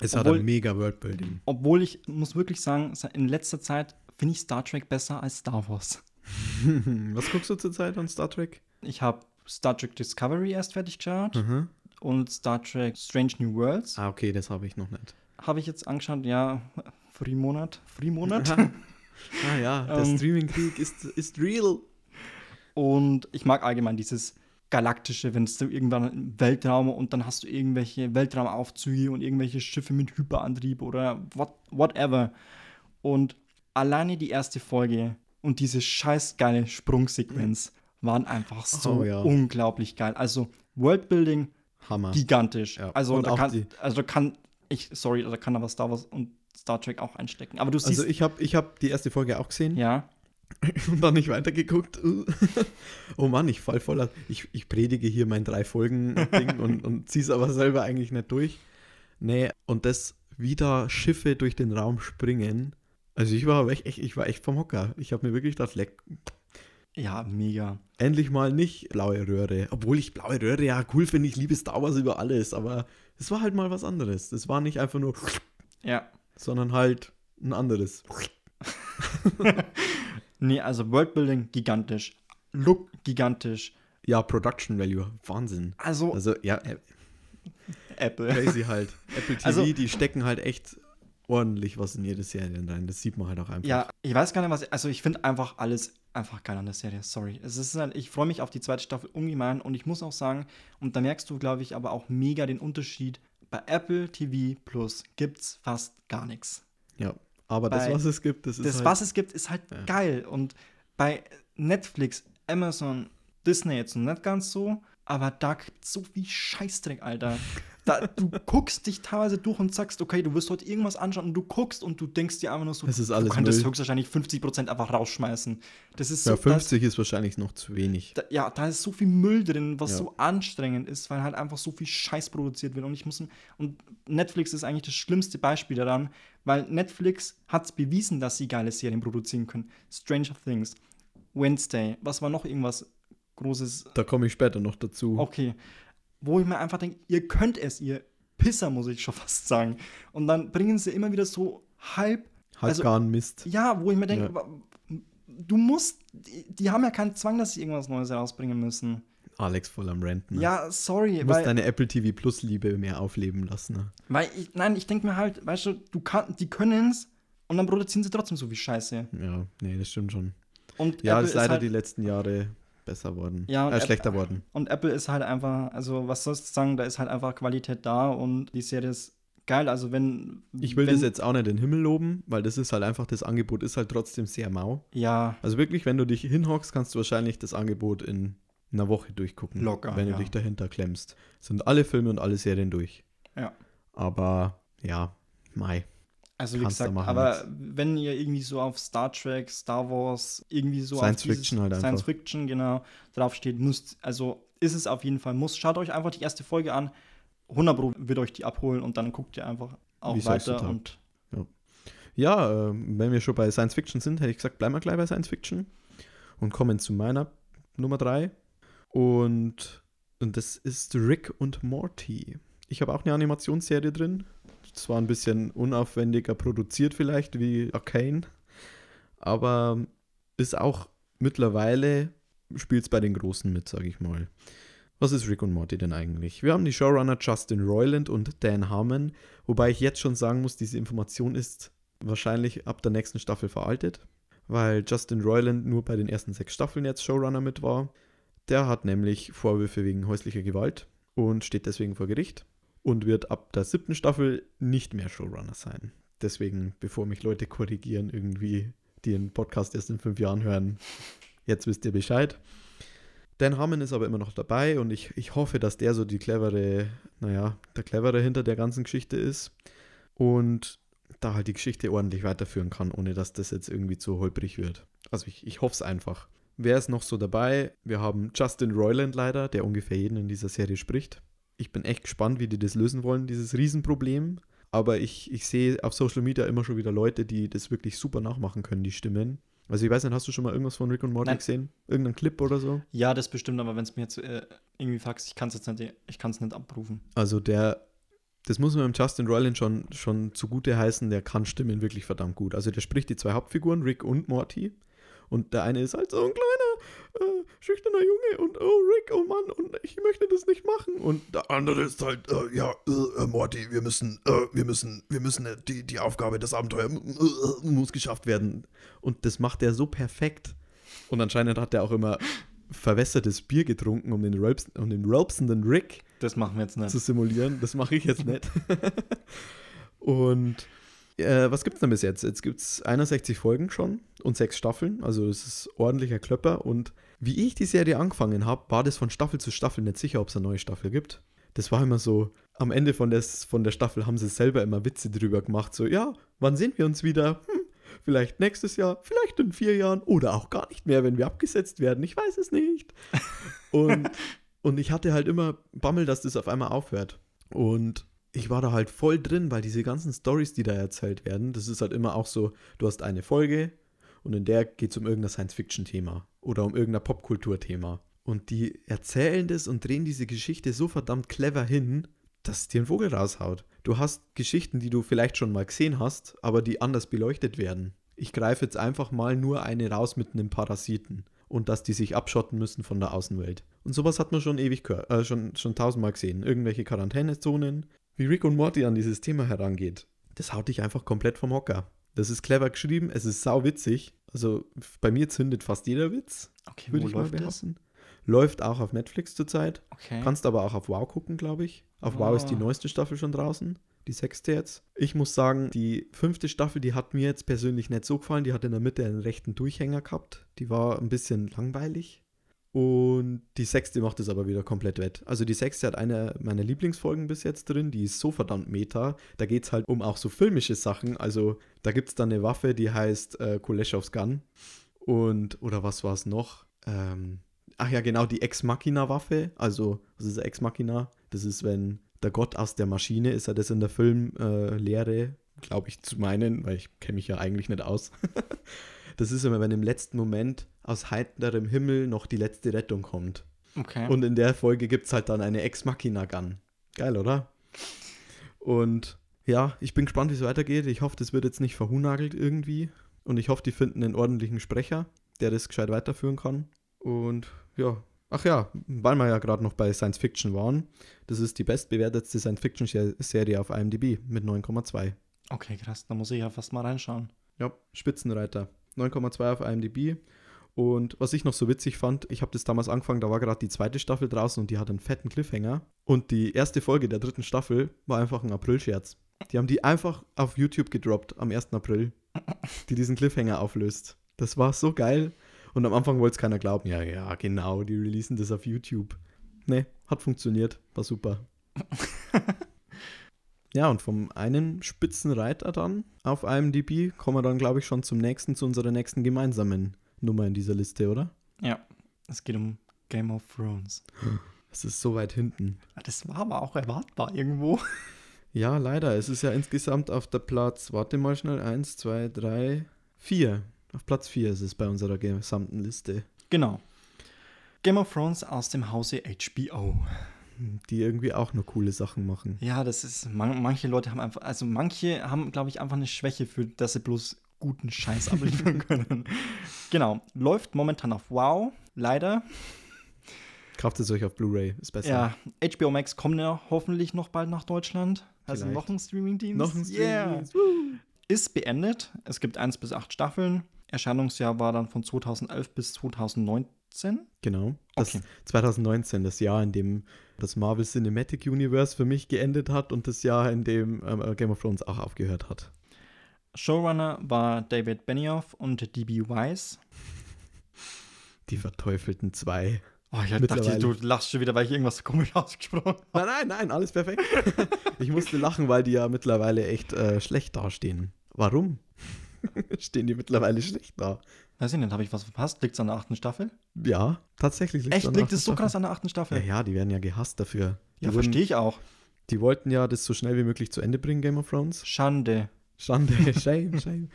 Es hat Obwohl- ein mega Worldbuilding. Obwohl ich muss wirklich sagen, in letzter Zeit finde ich Star Trek besser als Star Wars. Was guckst du zurzeit an Star Trek? Ich habe Star Trek Discovery erst fertig geschaut Mhm. und Star Trek Strange New Worlds Ah, okay, das habe ich noch nicht. habe ich jetzt angeschaut. Ja, Free Monat. Free Monat. ah ja, der Ähm. Streaming-Krieg ist, ist real. Und ich mag allgemein dieses galaktische, wenn es irgendwann im Weltraum und dann hast du irgendwelche Weltraumaufzüge und irgendwelche Schiffe mit Hyperantrieb oder what, whatever. Und alleine die erste Folge und diese scheiß geile Sprungsequenz waren einfach so Oh, ja. unglaublich geil. Also Worldbuilding Hammer. gigantisch. Ja. Also Und da kann, die- also da kann ich, sorry, da kann aber Star Wars und Star Trek auch einstecken. Aber du siehst, Also ich habe ich hab die erste Folge auch gesehen ja, und dann nicht weitergeguckt. oh Mann, ich fall voller. Ich, ich predige hier mein drei Folgen Ding und, und zieh's aber selber eigentlich nicht durch. Nee, und das wieder Schiffe durch den Raum springen. Also ich war echt, echt- ich war echt vom Hocker. Ich habe mir wirklich gedacht, leck, ja, mega. endlich mal nicht blaue Röhre. Obwohl ich blaue Röhre ja cool finde, ich liebe Star Wars über alles, aber es war halt mal was anderes. Das war nicht einfach nur, Ja. sondern halt ein anderes. Nee, also Worldbuilding gigantisch. Look gigantisch. Ja, Production Value, Wahnsinn. Also, Also ja, Apple. crazy halt. Apple TV, Also- die stecken halt echt ordentlich was in jede Serie rein. Das sieht man halt auch einfach. Ja, ich weiß gar nicht, was. Also, ich finde einfach alles einfach geil an der Serie. Sorry. Es ist halt, ich freue mich auf die zweite Staffel ungemein und ich muss auch sagen, und da merkst du, glaube ich, aber auch mega den Unterschied. Bei Apple TV Plus gibt's fast gar nichts. Ja. Aber das, Bei- was es gibt, das ist Das, halt, was es gibt, ist halt Ja. geil. Und bei Netflix, Amazon, Disney jetzt nicht ganz so, aber da gibt so viel Scheißdreck, Alter. Da, du guckst dich teilweise durch und sagst, okay, du wirst heute irgendwas anschauen und du guckst und du denkst dir einfach nur so, Es ist du alles könntest Müll. höchstwahrscheinlich 50% einfach rausschmeißen. Das ist so, ja, 50 ist wahrscheinlich noch zu wenig. da, ja, da ist so viel Müll drin, was Ja. so anstrengend ist, weil halt einfach so viel Scheiß produziert wird. Und ich muss. Und Netflix ist eigentlich das schlimmste Beispiel daran, weil Netflix hat es bewiesen, dass sie geile Serien produzieren können. Stranger Things, Wednesday, was war noch irgendwas Großes? Da komme ich später noch dazu. Okay. Wo ich mir einfach denke, ihr könnt es, ihr Pisser, muss ich schon fast sagen. Und dann bringen sie immer wieder so halb halt also- gar ein Mist. ja, wo ich mir denke, Ja. du musst, die, die haben ja keinen Zwang, dass sie irgendwas Neues herausbringen müssen. Alex voll am Renten. Ja, sorry, Du musst weil, deine Apple TV Plus Liebe mehr aufleben lassen. Ne? weil ich, nein, ich denke mir halt, weißt du, du kann, die können es und dann produzieren sie trotzdem so viel Scheiße. Ja, nee, das stimmt schon. Und Ja, Apple das ist leider halt, die letzten Jahre besser worden. Ja, äh, App- schlechter worden. und Apple ist halt einfach, also was sollst du sagen, da ist halt einfach Qualität da und die Serie ist geil. Also wenn Ich will wenn, das jetzt auch nicht in den Himmel loben, weil das ist halt einfach, das Angebot ist halt trotzdem sehr mau. Ja, Also wirklich, wenn du dich hinhockst, kannst du wahrscheinlich das Angebot in einer Woche durchgucken. Locker, Wenn ja. du dich dahinter klemmst. Sind alle Filme und alle Serien durch. Ja. Aber ja, Mai. Also wie Kannst gesagt, aber wenn ihr irgendwie so auf Star Trek, Star Wars, irgendwie so Science auf Fiction halt einfach. Science Fiction, genau, draufsteht, müsst, also ist es auf jeden Fall muss. Schaut euch einfach die erste Folge an. 100 Pro wird euch die abholen und dann guckt ihr einfach auch Wie es euch so weiter und Ja, äh, wenn wir schon bei Science Fiction sind, hätte ich gesagt, bleiben wir gleich bei Science Fiction und kommen zu meiner Nummer 3. Und, und das ist Rick und Morty. Ich habe auch eine Animationsserie drin. Zwar ein bisschen unaufwendiger produziert vielleicht wie Arcane, aber ist auch mittlerweile, spielt es bei den Großen mit, sage ich mal. Was ist Rick und Morty denn eigentlich? Wir haben die Showrunner Justin Roiland und Dan Harmon, wobei ich jetzt schon sagen muss, diese Information ist wahrscheinlich ab der nächsten Staffel veraltet, weil Justin Roiland nur bei den ersten sechs Staffeln jetzt Showrunner mit war. Der hat nämlich Vorwürfe wegen häuslicher Gewalt und steht deswegen vor Gericht und wird ab der siebten Staffel nicht mehr Showrunner sein. Deswegen, bevor mich Leute korrigieren, irgendwie, die den Podcast erst in fünf Jahren hören, jetzt wisst ihr Bescheid. Dan Harmon ist aber immer noch dabei und ich, ich hoffe, dass der so die clevere, naja, der clevere hinter der ganzen Geschichte ist und da halt die Geschichte ordentlich weiterführen kann, ohne dass das jetzt irgendwie zu holprig wird. Also ich, ich hoffe es einfach. Wer ist noch so dabei? Wir haben Justin Roiland leider, der ungefähr jeden in dieser Serie spricht. Ich bin echt gespannt, wie die das lösen wollen, dieses Riesenproblem. Aber ich, ich sehe auf Social Media immer schon wieder Leute, die das wirklich super nachmachen können, die Stimmen. Also ich weiß nicht, hast du schon mal irgendwas von Rick und Morty Nein. gesehen? Irgendein Clip oder so? ja, das bestimmt, aber wenn es mir jetzt äh, irgendwie fragst, ich kann es jetzt nicht, ich kann es nicht abrufen. Also der, das muss man dem Justin Roiland schon, schon zugute heißen, der kann Stimmen wirklich verdammt gut. Also der spricht die zwei Hauptfiguren, Rick und Morty. Und der eine ist halt so ein kleiner, äh, schüchterner Junge und oh Rick, oh Mann, und ich möchte das nicht machen. Und der andere ist halt, äh, ja, äh, äh, Morty, wir müssen, äh, wir müssen, wir müssen, äh, die, die Aufgabe, das Abenteuer muss geschafft werden. Und das macht er so perfekt. Und anscheinend hat er auch immer verwässertes Bier getrunken, um den, Rülps, um den rülpsenden Rick Das machen wir jetzt nicht. zu simulieren. Das mache ich jetzt nicht. und äh, was gibt es denn bis jetzt? Jetzt gibt es 61 Folgen schon und sechs Staffeln. Also es ist ordentlicher Klöpper. Und wie ich die Serie angefangen habe, war das von Staffel zu Staffel nicht sicher, ob es eine neue Staffel gibt. Das war immer so, am Ende von der, von der Staffel haben sie selber immer Witze drüber gemacht. So, ja, wann sehen wir uns wieder? Hm, vielleicht nächstes Jahr, vielleicht in vier Jahren oder auch gar nicht mehr, wenn wir abgesetzt werden. Ich weiß es nicht. Und, und ich hatte halt immer Bammel, dass das auf einmal aufhört. Und ich war da halt voll drin, weil diese ganzen Stories, die da erzählt werden, das ist halt immer auch so, du hast eine Folge und in der geht es um irgendein Science-Fiction-Thema oder um irgendein Popkultur-Thema. Und die erzählen das und drehen diese Geschichte so verdammt clever hin, dass es dir ein Vogel raushaut. Du hast Geschichten, die du vielleicht schon mal gesehen hast, aber die anders beleuchtet werden. Ich greife jetzt einfach mal nur eine raus mit einem Parasiten und dass die sich abschotten müssen von der Außenwelt. Und sowas hat man schon ewig äh, schon, schon tausendmal gesehen. Irgendwelche Quarantänezonen, wie Rick und Morty an dieses Thema herangeht. Das haut dich einfach komplett vom Hocker. Das ist clever geschrieben, es ist sau witzig. Also bei mir zündet fast jeder Witz, Okay, würde ich mal läuft das? behaupten. Läuft auch auf Netflix zurzeit. Okay. Kannst aber auch auf Wow gucken, glaube ich. Auf Wow ist die Ah. neueste Staffel schon draußen. Die sechste jetzt. Ich muss sagen, die fünfte Staffel, die hat mir jetzt persönlich nicht so gefallen. Die hat in der Mitte einen rechten Durchhänger gehabt. Die war ein bisschen langweilig. Und die sechste macht es aber wieder komplett wett. Also die sechste hat eine meiner Lieblingsfolgen bis jetzt drin. Die ist so verdammt meta. Da geht es halt um auch so filmische Sachen. Also da gibt es dann eine Waffe, die heißt äh, Kuleshovs Gun. Und, oder was war es noch? Ähm, ach ja, genau, die Ex Machina-Waffe. Also, was ist Ex Machina? Das ist, wenn der Gott aus der Maschine ist, er das in der Filmlehre, äh, glaube ich, zu meinen, weil ich kenne mich ja eigentlich nicht aus. das ist immer, wenn im letzten Moment aus heiterem Himmel noch die letzte Rettung kommt. okay. Und in der Folge gibt es halt dann eine Ex Machina Gun. Geil, oder? Und ja, ich bin gespannt, wie es weitergeht. Ich hoffe, das wird jetzt nicht verhunagelt irgendwie. Und ich hoffe, die finden einen ordentlichen Sprecher, der das gescheit weiterführen kann. Und ja, ach ja, weil wir ja gerade noch bei Science Fiction waren. Das ist die bestbewertetste Science Fiction Serie auf IMDb mit 9,2. okay, krass. Da muss ich ja fast mal reinschauen. Ja, Spitzenreiter. 9,2 auf IMDb. Und was ich noch so witzig fand, ich habe das damals angefangen, da war gerade die zweite Staffel draußen und die hat einen fetten Cliffhanger. Und die erste Folge der dritten Staffel war einfach ein April-Scherz. Die haben die einfach auf YouTube gedroppt am 1. April, die diesen Cliffhanger auflöst. Das war so geil. Und am Anfang wollte es keiner glauben. Ja, ja, genau, die releasen das auf YouTube. Ne, hat funktioniert. War super. ja, und vom einen Spitzenreiter dann auf IMDb kommen wir dann, glaube ich, schon zum nächsten, zu unserer nächsten gemeinsamen Nummer in dieser Liste, oder? Ja, es geht um Game of Thrones. Es ist so weit hinten. Ah, Das war aber auch erwartbar irgendwo. Ja, leider. Es ist ja insgesamt auf der Platz, warte mal schnell, 1, 2, 3, 4. Auf Platz 4 ist es bei unserer gesamten Liste. Genau. Game of Thrones aus dem Hause HBO. Die irgendwie auch nur coole Sachen machen. Ja, das ist, man, manche Leute haben einfach, also manche haben, glaube ich, einfach eine Schwäche für, dass sie bloß guten Scheiß abliefern können. genau, läuft momentan auf Wow, leider. Kauft es euch auf Blu-ray, ist besser. Ja, HBO Max kommt ja hoffentlich noch bald nach Deutschland. Also Vielleicht. noch ein Streaming-Dienst. Noch ein Yeah. Streaming. Woo. Ist beendet. Es gibt eins bis acht Staffeln. Erscheinungsjahr war dann von 2011 bis 2019. Genau. Das Okay. 2019, das Jahr, in dem das Marvel Cinematic Universe für mich geendet hat und das Jahr, in dem ähm, Game of Thrones auch aufgehört hat. Showrunner war David Benioff und D.B. Weiss. Die verteufelten zwei. Oh, ich dachte, du lachst schon wieder, weil ich irgendwas komisch ausgesprochen habe. Nein, nein, nein, alles perfekt. ich musste lachen, weil die ja mittlerweile echt äh, schlecht dastehen. Warum? Stehen die mittlerweile schlecht da? Weiß ich nicht, habe ich was verpasst? Liegt es an der achten Staffel? Ja, tatsächlich. liegt's Echt, liegt es so achten krass Staffel. an der achten Staffel? Ja, ja, die werden ja gehasst dafür. Die Ja, verstehe ich auch. Die wollten ja das so schnell wie möglich zu Ende bringen, Game of Thrones. Schande. Schande, shame, shame.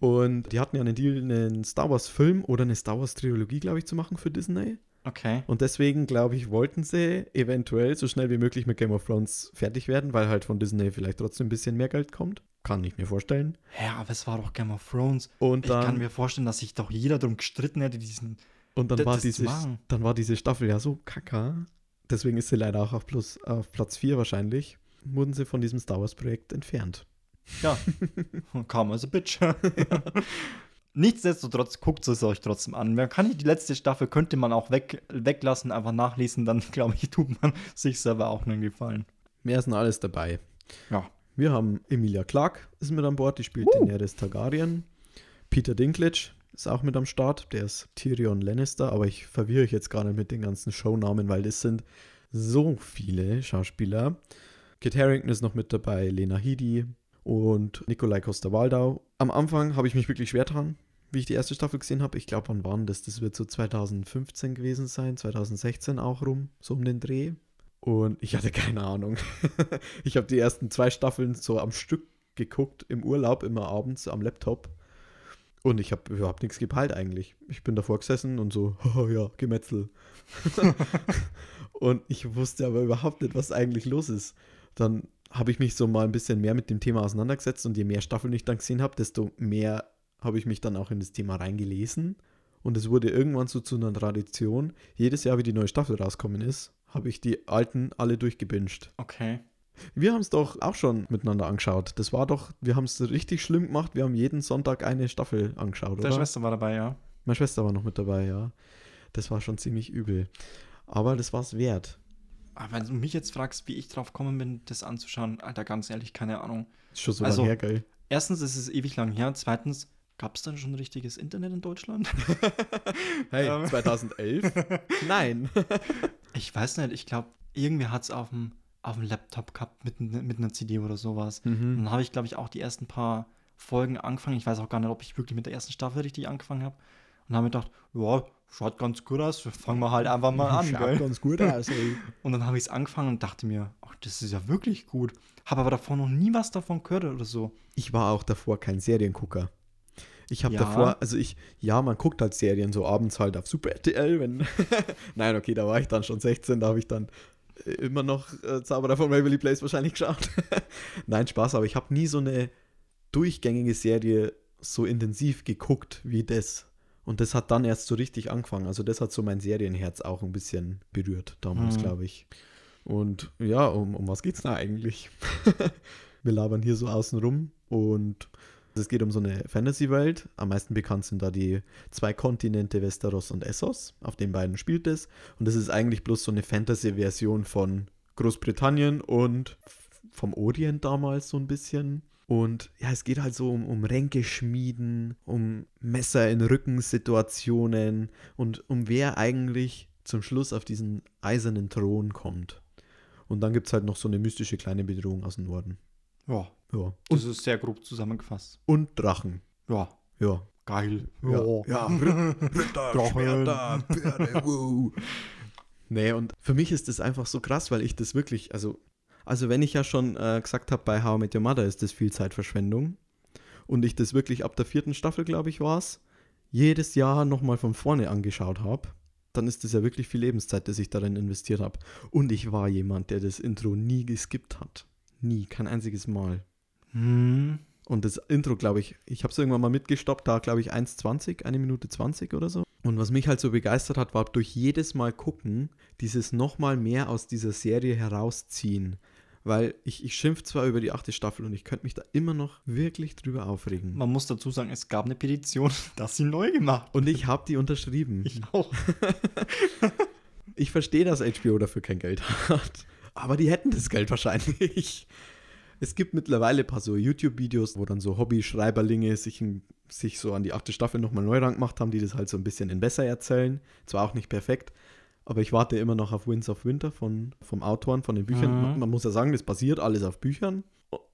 Und die hatten ja einen Deal, einen Star Wars-Film oder eine Star Wars-Trilogie, glaube ich, zu machen für Disney. Okay. Und deswegen, glaube ich, wollten sie eventuell so schnell wie möglich mit Game of Thrones fertig werden, weil halt von Disney vielleicht trotzdem ein bisschen mehr Geld kommt. Kann ich mir vorstellen. Ja, aber es war doch Game of Thrones. Und Ich kann dann, mir vorstellen, dass sich doch jeder darum gestritten hätte, diesen. und dann, war diese, dann war diese Staffel ja so kacke. Deswegen ist sie leider auch auf, plus, auf Platz 4 wahrscheinlich. Wurden sie von diesem Star Wars-Projekt entfernt. Ja. Kam als a bitch. Nichtsdestotrotz guckt es euch trotzdem an. Man kann die letzte Staffel könnte man auch weg, weglassen, einfach nachlesen, dann glaube ich, tut man sich selber auch einen Gefallen. Mehr ist noch alles dabei. Ja. Wir haben Emilia Clarke ist mit an Bord, die spielt Uh. Daenerys Targaryen. Peter Dinklage ist auch mit am Start, der ist Tyrion Lannister, aber ich verwirre euch jetzt gerade mit den ganzen Shownamen, weil das sind so viele Schauspieler. Kit Harington ist noch mit dabei, Lena Headey und Nikolai Coster-Waldau. Am Anfang habe ich mich wirklich schwer dran, wie ich die erste Staffel gesehen habe. Ich glaube, wann waren das? Das wird so 2015 gewesen sein, 2016 auch rum, so um den Dreh. Und ich hatte keine Ahnung. ich habe die ersten zwei Staffeln so am Stück geguckt, im Urlaub, immer abends am Laptop. Und ich habe überhaupt nichts gepeilt eigentlich. Ich bin davor gesessen und so, oh ja, Gemetzel. und ich wusste aber überhaupt nicht, was eigentlich los ist. Dann habe ich mich so mal ein bisschen mehr mit dem Thema auseinandergesetzt und je mehr Staffeln ich dann gesehen habe, desto mehr habe ich mich dann auch in das Thema reingelesen. Und es wurde irgendwann so zu einer Tradition. Jedes Jahr, wie die neue Staffel rauskommen ist, habe ich die alten alle durchgebinged. Okay. Wir haben es doch auch schon miteinander angeschaut. Das war doch, wir haben es richtig schlimm gemacht. Wir haben jeden Sonntag eine Staffel angeschaut, Deine oder? Schwester war dabei, ja. Meine Schwester war noch mit dabei, ja. Das war schon ziemlich übel. Aber das war es wert. Aber wenn du mich jetzt fragst, wie ich drauf kommen bin, das anzuschauen, Alter, ganz ehrlich, keine Ahnung. Ist schon so Also- lange her, geil. Erstens ist es ewig lang her. Zweitens, gab es dann schon richtiges Internet in Deutschland? Hey, Ähm. 2011? Nein. Ich weiß nicht, ich glaube, irgendwer hat es auf dem auf dem Laptop gehabt mit, mit einer CD oder sowas. Mhm. dann habe ich, glaube ich, auch die ersten paar Folgen angefangen. Ich weiß auch gar nicht, ob ich wirklich mit der ersten Staffel richtig angefangen habe. Und habe mir gedacht, ja, schaut ganz gut aus, fangen wir halt einfach mal an, Schaut gell? ganz gut aus, ey. Und dann habe ich es angefangen und dachte mir, ach, das ist ja wirklich gut. Habe aber davor noch nie was davon gehört oder so. Ich war auch davor kein Seriengucker. Ich habe Ja. davor, also ich, ja, man guckt halt Serien so abends halt auf Super RTL, wenn. Nein, okay, da war ich dann schon 16, da habe ich dann äh, immer noch äh, Zauberer von Waverly Place wahrscheinlich geschaut. Nein, Spaß, aber ich habe nie so eine durchgängige Serie so intensiv geguckt wie das. Und das hat dann erst so richtig angefangen. Also das hat so mein Serienherz auch ein bisschen berührt damals, Mhm. glaube ich. Und ja, um, um was geht's da eigentlich? Wir labern hier so außen rum und es geht um so eine Fantasy-Welt. Am meisten bekannt sind da die zwei Kontinente Westeros und Essos. Auf den beiden spielt es. Und das ist eigentlich bloß so eine Fantasy-Version von Großbritannien und vom Orient damals so ein bisschen. Und ja, es geht halt so um, um Ränkeschmieden, um Messer in Rücken-Situationen und um wer eigentlich zum Schluss auf diesen eisernen Thron kommt. Und dann gibt es halt noch so eine mystische kleine Bedrohung aus dem Norden. Ja, Ja. das Und, ist sehr grob zusammengefasst. und Drachen. Ja, Ja. geil. Ja, ja. Ritter, Drachen. Schwerter, Pferde, wow. Nee, und für mich ist das einfach so krass, weil ich das wirklich, also, also wenn ich ja schon äh, gesagt habe, bei How I Met Your Mother ist das viel Zeitverschwendung und ich das wirklich ab der vierten Staffel, glaube ich, war es, jedes Jahr nochmal von vorne angeschaut habe, dann ist das ja wirklich viel Lebenszeit, das ich darin investiert habe. Und ich war jemand, der das Intro nie geskippt hat. Nie, kein einziges Mal. Hm. Und das Intro, glaube ich, ich habe es irgendwann mal mitgestoppt, da glaube ich 1,20, eine Minute 20 oder so. Und was mich halt so begeistert hat, war durch jedes Mal gucken, dieses nochmal mehr aus dieser Serie herausziehen. Weil ich, ich schimpf zwar über die achte Staffel und ich könnte mich da immer noch wirklich drüber aufregen. Man muss dazu sagen, es gab eine Petition, dass sie neu gemacht. Und ich habe die unterschrieben. Ich auch. Ich verstehe, dass HBO dafür kein Geld hat. Aber die hätten das Geld wahrscheinlich. Es gibt mittlerweile ein paar so YouTube-Videos, wo dann so Hobby-Schreiberlinge sich, sich so an die achte Staffel nochmal neu ran gemacht haben, die das halt so ein bisschen in besser erzählen. Zwar auch nicht perfekt, aber ich warte immer noch auf Winds of Winter von, vom Autoren, von den Büchern. Mhm. Man, muss ja sagen, das basiert alles auf Büchern.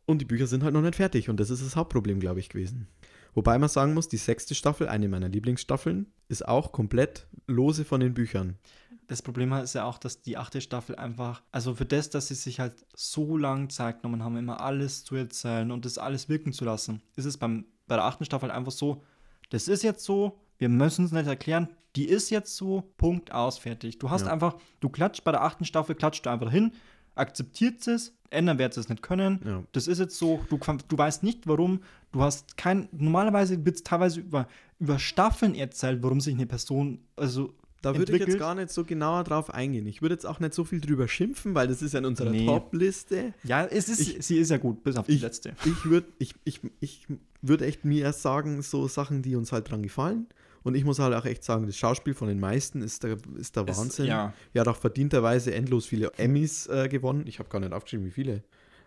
Und die Bücher sind halt noch nicht fertig. Und das ist das Hauptproblem, glaube ich, gewesen. Wobei man sagen muss, die sechste Staffel, eine meiner Lieblingsstaffeln, ist auch komplett lose von den Büchern. Das Problem ist ja auch, dass die achte Staffel einfach, also für das, dass sie sich halt so lang Zeit genommen haben, immer alles zu erzählen und das alles wirken zu lassen, ist es beim, bei der achten Staffel einfach so, das ist jetzt so, wir müssen es nicht erklären, die ist jetzt so, Punkt aus, fertig. Du hast Ja. einfach, du klatscht bei der achten Staffel, klatscht du einfach hin, akzeptiert es, ändern wird es nicht können. Ja. Das ist jetzt so, du, du weißt nicht warum, du hast kein, normalerweise wird es teilweise über, über Staffeln erzählt, warum sich eine Person, also Da würde ich jetzt gar nicht so genauer drauf eingehen. Ich würde jetzt auch nicht so viel drüber schimpfen, weil das ist ja in unserer Nee. Top-Liste. Ja, es ist, Ich- sie ist ja gut, bis auf die ich- letzte. Ich würde ich, ich, ich würd echt mir erst sagen, so Sachen, die uns halt dran gefallen. Und ich muss halt auch echt sagen, das Schauspiel von den meisten ist der, ist der Wahnsinn. ja. Er hat auch verdienterweise endlos viele Emmys äh, gewonnen. Ich habe gar nicht aufgeschrieben, wie viele.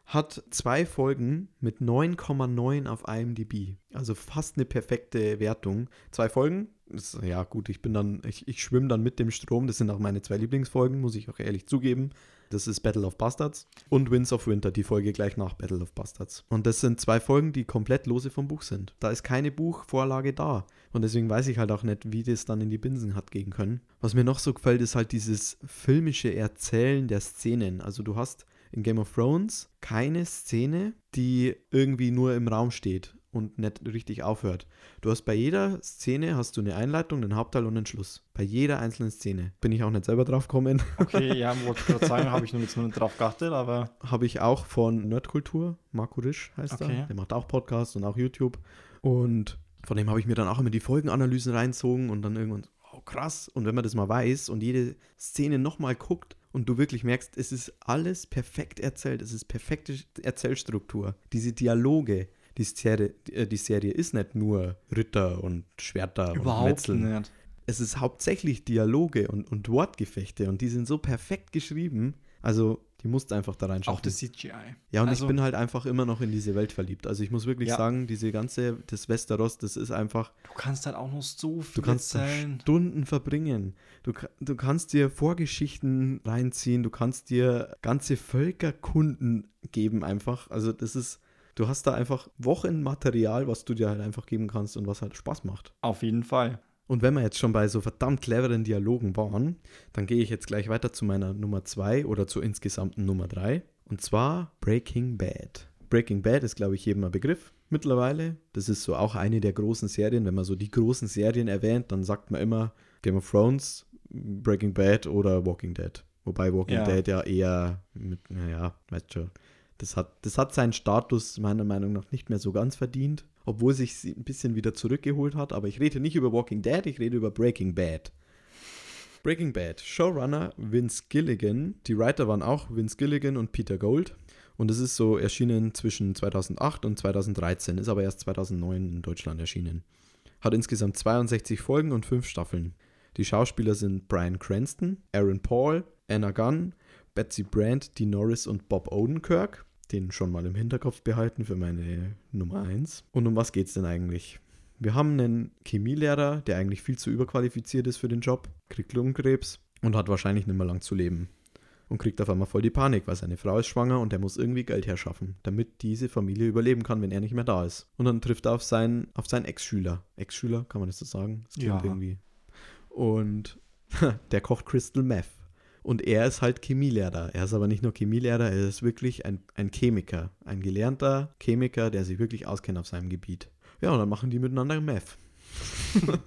Hat zwei Folgen mit 9,9 auf IMDb. Also fast eine perfekte Wertung. Zwei Folgen. Ist, ja, gut, ich bin dann, ich, ich schwimme dann mit dem Strom. Das sind auch meine zwei Lieblingsfolgen, muss ich auch ehrlich zugeben. Das ist Battle of Bastards und Winds of Winter, die Folge gleich nach Battle of Bastards. Und das sind zwei Folgen, die komplett lose vom Buch sind. Da ist keine Buchvorlage da. Und deswegen weiß ich halt auch nicht, wie das dann in die Binsen hat gehen können. Was mir noch so gefällt, ist halt dieses filmische Erzählen der Szenen. Also du hast in Game of Thrones keine Szene, die irgendwie nur im Raum steht und nicht richtig aufhört. Du hast bei jeder Szene hast du eine Einleitung, einen Hauptteil und einen Schluss. Bei jeder einzelnen Szene. Bin ich auch nicht selber drauf gekommen. Okay, ja, wollte ich gerade sagen, habe ich noch jetzt noch nicht drauf geachtet, aber habe ich auch von Nerdkultur, Marco Risch heißt Okay. er. Der macht auch Podcasts und auch YouTube. Und von dem habe ich mir dann auch immer die Folgenanalysen reinzogen und dann irgendwann, oh krass. Und wenn man das mal weiß und jede Szene nochmal guckt und du wirklich merkst, es ist alles perfekt erzählt, es ist perfekte Erzählstruktur. Diese Dialoge, die Serie, äh, die Serie ist nicht nur Ritter und Schwerter und überhaupt Metzeln nicht. es ist hauptsächlich Dialoge und, und Wortgefechte und die sind so perfekt geschrieben. Also, die musst du einfach da reinschauen. Auch das CGI. ja, und also, ich bin halt einfach immer noch in diese Welt verliebt. Also, ich muss wirklich Ja. sagen, diese ganze, das Westeros, das ist einfach, Du kannst halt auch noch so viel du kannst erzählen. Stunden verbringen. Du, du kannst dir Vorgeschichten reinziehen, du kannst dir ganze Völkerkunden geben einfach. Also, das ist, du hast da einfach Wochenmaterial, was du dir halt einfach geben kannst und was halt Spaß macht. Auf jeden Fall. Und wenn wir jetzt schon bei so verdammt cleveren Dialogen waren, dann gehe ich jetzt gleich weiter zu meiner Nummer 2 oder zur insgesamten Nummer 3. Und zwar Breaking Bad. Breaking Bad ist, glaube ich, jedem ein Begriff mittlerweile. Das ist so auch eine der großen Serien. Wenn man so die großen Serien erwähnt, dann sagt man immer Game of Thrones, Breaking Bad oder Walking Dead. Wobei Walking Ja. Dead ja eher mit, naja, weißt schon, das hat, das hat seinen Status meiner Meinung nach nicht mehr so ganz verdient, obwohl sich ein bisschen wieder zurückgeholt hat. Aber ich rede nicht über Walking Dead, ich rede über Breaking Bad. Breaking Bad, Showrunner Vince Gilligan. Die Writer waren auch Vince Gilligan und Peter Gold. Und es ist so erschienen zwischen 2008 und 2013, ist aber erst 2009 in Deutschland erschienen. Hat insgesamt 62 Folgen und 5 Staffeln. Die Schauspieler sind Brian Cranston, Aaron Paul, Anna Gunn, Betsy Brandt, Dee Norris und Bob Odenkirk. Den schon mal im Hinterkopf behalten für meine Nummer 1. Und um was geht's denn eigentlich? Wir haben einen Chemielehrer, der eigentlich viel zu überqualifiziert ist für den Job, kriegt Lungenkrebs und hat wahrscheinlich nicht mehr lang zu leben. Und kriegt auf einmal voll die Panik, weil seine Frau ist schwanger und er muss irgendwie Geld herschaffen, damit diese Familie überleben kann, wenn er nicht mehr da ist. Und dann trifft er auf seinen, auf seinen Ex-Schüler. Ex-Schüler, kann man das so sagen? Das klingt Ja. irgendwie. Und der kocht Crystal Meth. Und er ist halt Chemielehrer. Er ist aber nicht nur Chemielehrer, er ist wirklich ein, ein Chemiker. Ein gelernter Chemiker, der sich wirklich auskennt auf seinem Gebiet. Ja, und dann machen die miteinander Meth.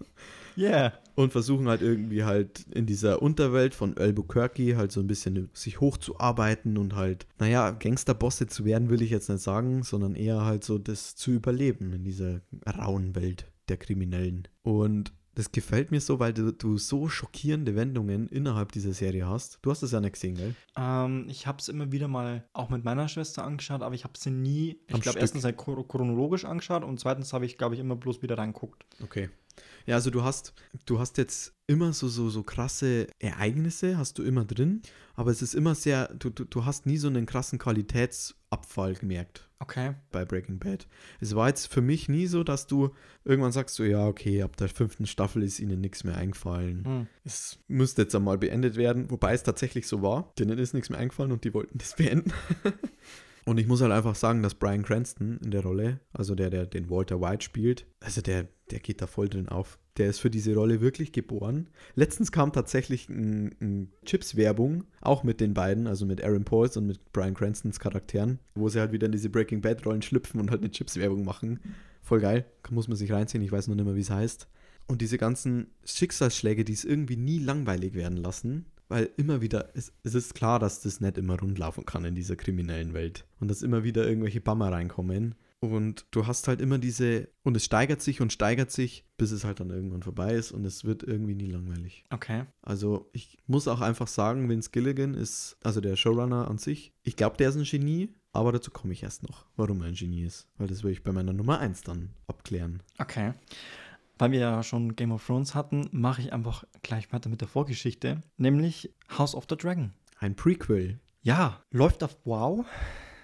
Yeah. Und versuchen halt irgendwie halt in dieser Unterwelt von Albuquerque halt so ein bisschen sich hochzuarbeiten und halt, naja, Gangsterbosse zu werden, will ich jetzt nicht sagen, sondern eher halt so das zu überleben in dieser rauen Welt der Kriminellen. Und das gefällt mir so, weil du, du so schockierende Wendungen innerhalb dieser Serie hast. Du hast es ja nicht gesehen, gell? Ähm, ich habe es immer wieder mal auch mit meiner Schwester angeschaut, aber ich habe sie nie, Am ich glaube, erstens halt chro- chronologisch angeschaut und zweitens habe ich, glaube ich, immer bloß wieder reinguckt. Okay. Ja, also du hast, du hast jetzt immer so, so, so krasse Ereignisse, hast du immer drin, aber es ist immer sehr, du, du, du hast nie so einen krassen Qualitätsabfall gemerkt Okay. bei Breaking Bad. Es war jetzt für mich nie so, dass du irgendwann sagst, so ja, okay, ab der fünften Staffel ist ihnen nichts mehr eingefallen. Hm. Es müsste jetzt einmal beendet werden, wobei es tatsächlich so war. Denen ist nichts mehr eingefallen und die wollten das beenden. und ich muss halt einfach sagen, dass Brian Cranston in der Rolle, also der, der den Walter White spielt, also der, der geht da voll drin auf. Der ist für diese Rolle wirklich geboren. Letztens kam tatsächlich ein, ein Chips-Werbung, auch mit den beiden, also mit Aaron Pauls und mit Brian Cranstons Charakteren, wo sie halt wieder in diese Breaking Bad-Rollen schlüpfen und halt eine Chips-Werbung machen. Voll geil. Muss man sich reinziehen, ich weiß noch nicht mehr, wie es heißt. Und diese ganzen Schicksalsschläge, die es irgendwie nie langweilig werden lassen, weil immer wieder, es, es ist klar, dass das nicht immer rund laufen kann in dieser kriminellen Welt. Und dass immer wieder irgendwelche Bammer reinkommen. Und du hast halt immer diese, und es steigert sich und steigert sich, bis es halt dann irgendwann vorbei ist und es wird irgendwie nie langweilig. Okay. Also ich muss auch einfach sagen, Vince Gilligan ist, also der Showrunner an sich, ich glaube, der ist ein Genie, aber dazu komme ich erst noch, warum er ein Genie ist. Weil das will ich bei meiner Nummer 1 dann abklären. Okay. Weil wir ja schon Game of Thrones hatten, mache ich einfach gleich weiter mit der Vorgeschichte, nämlich House of the Dragon. Ein Prequel. Ja, läuft auf Wow.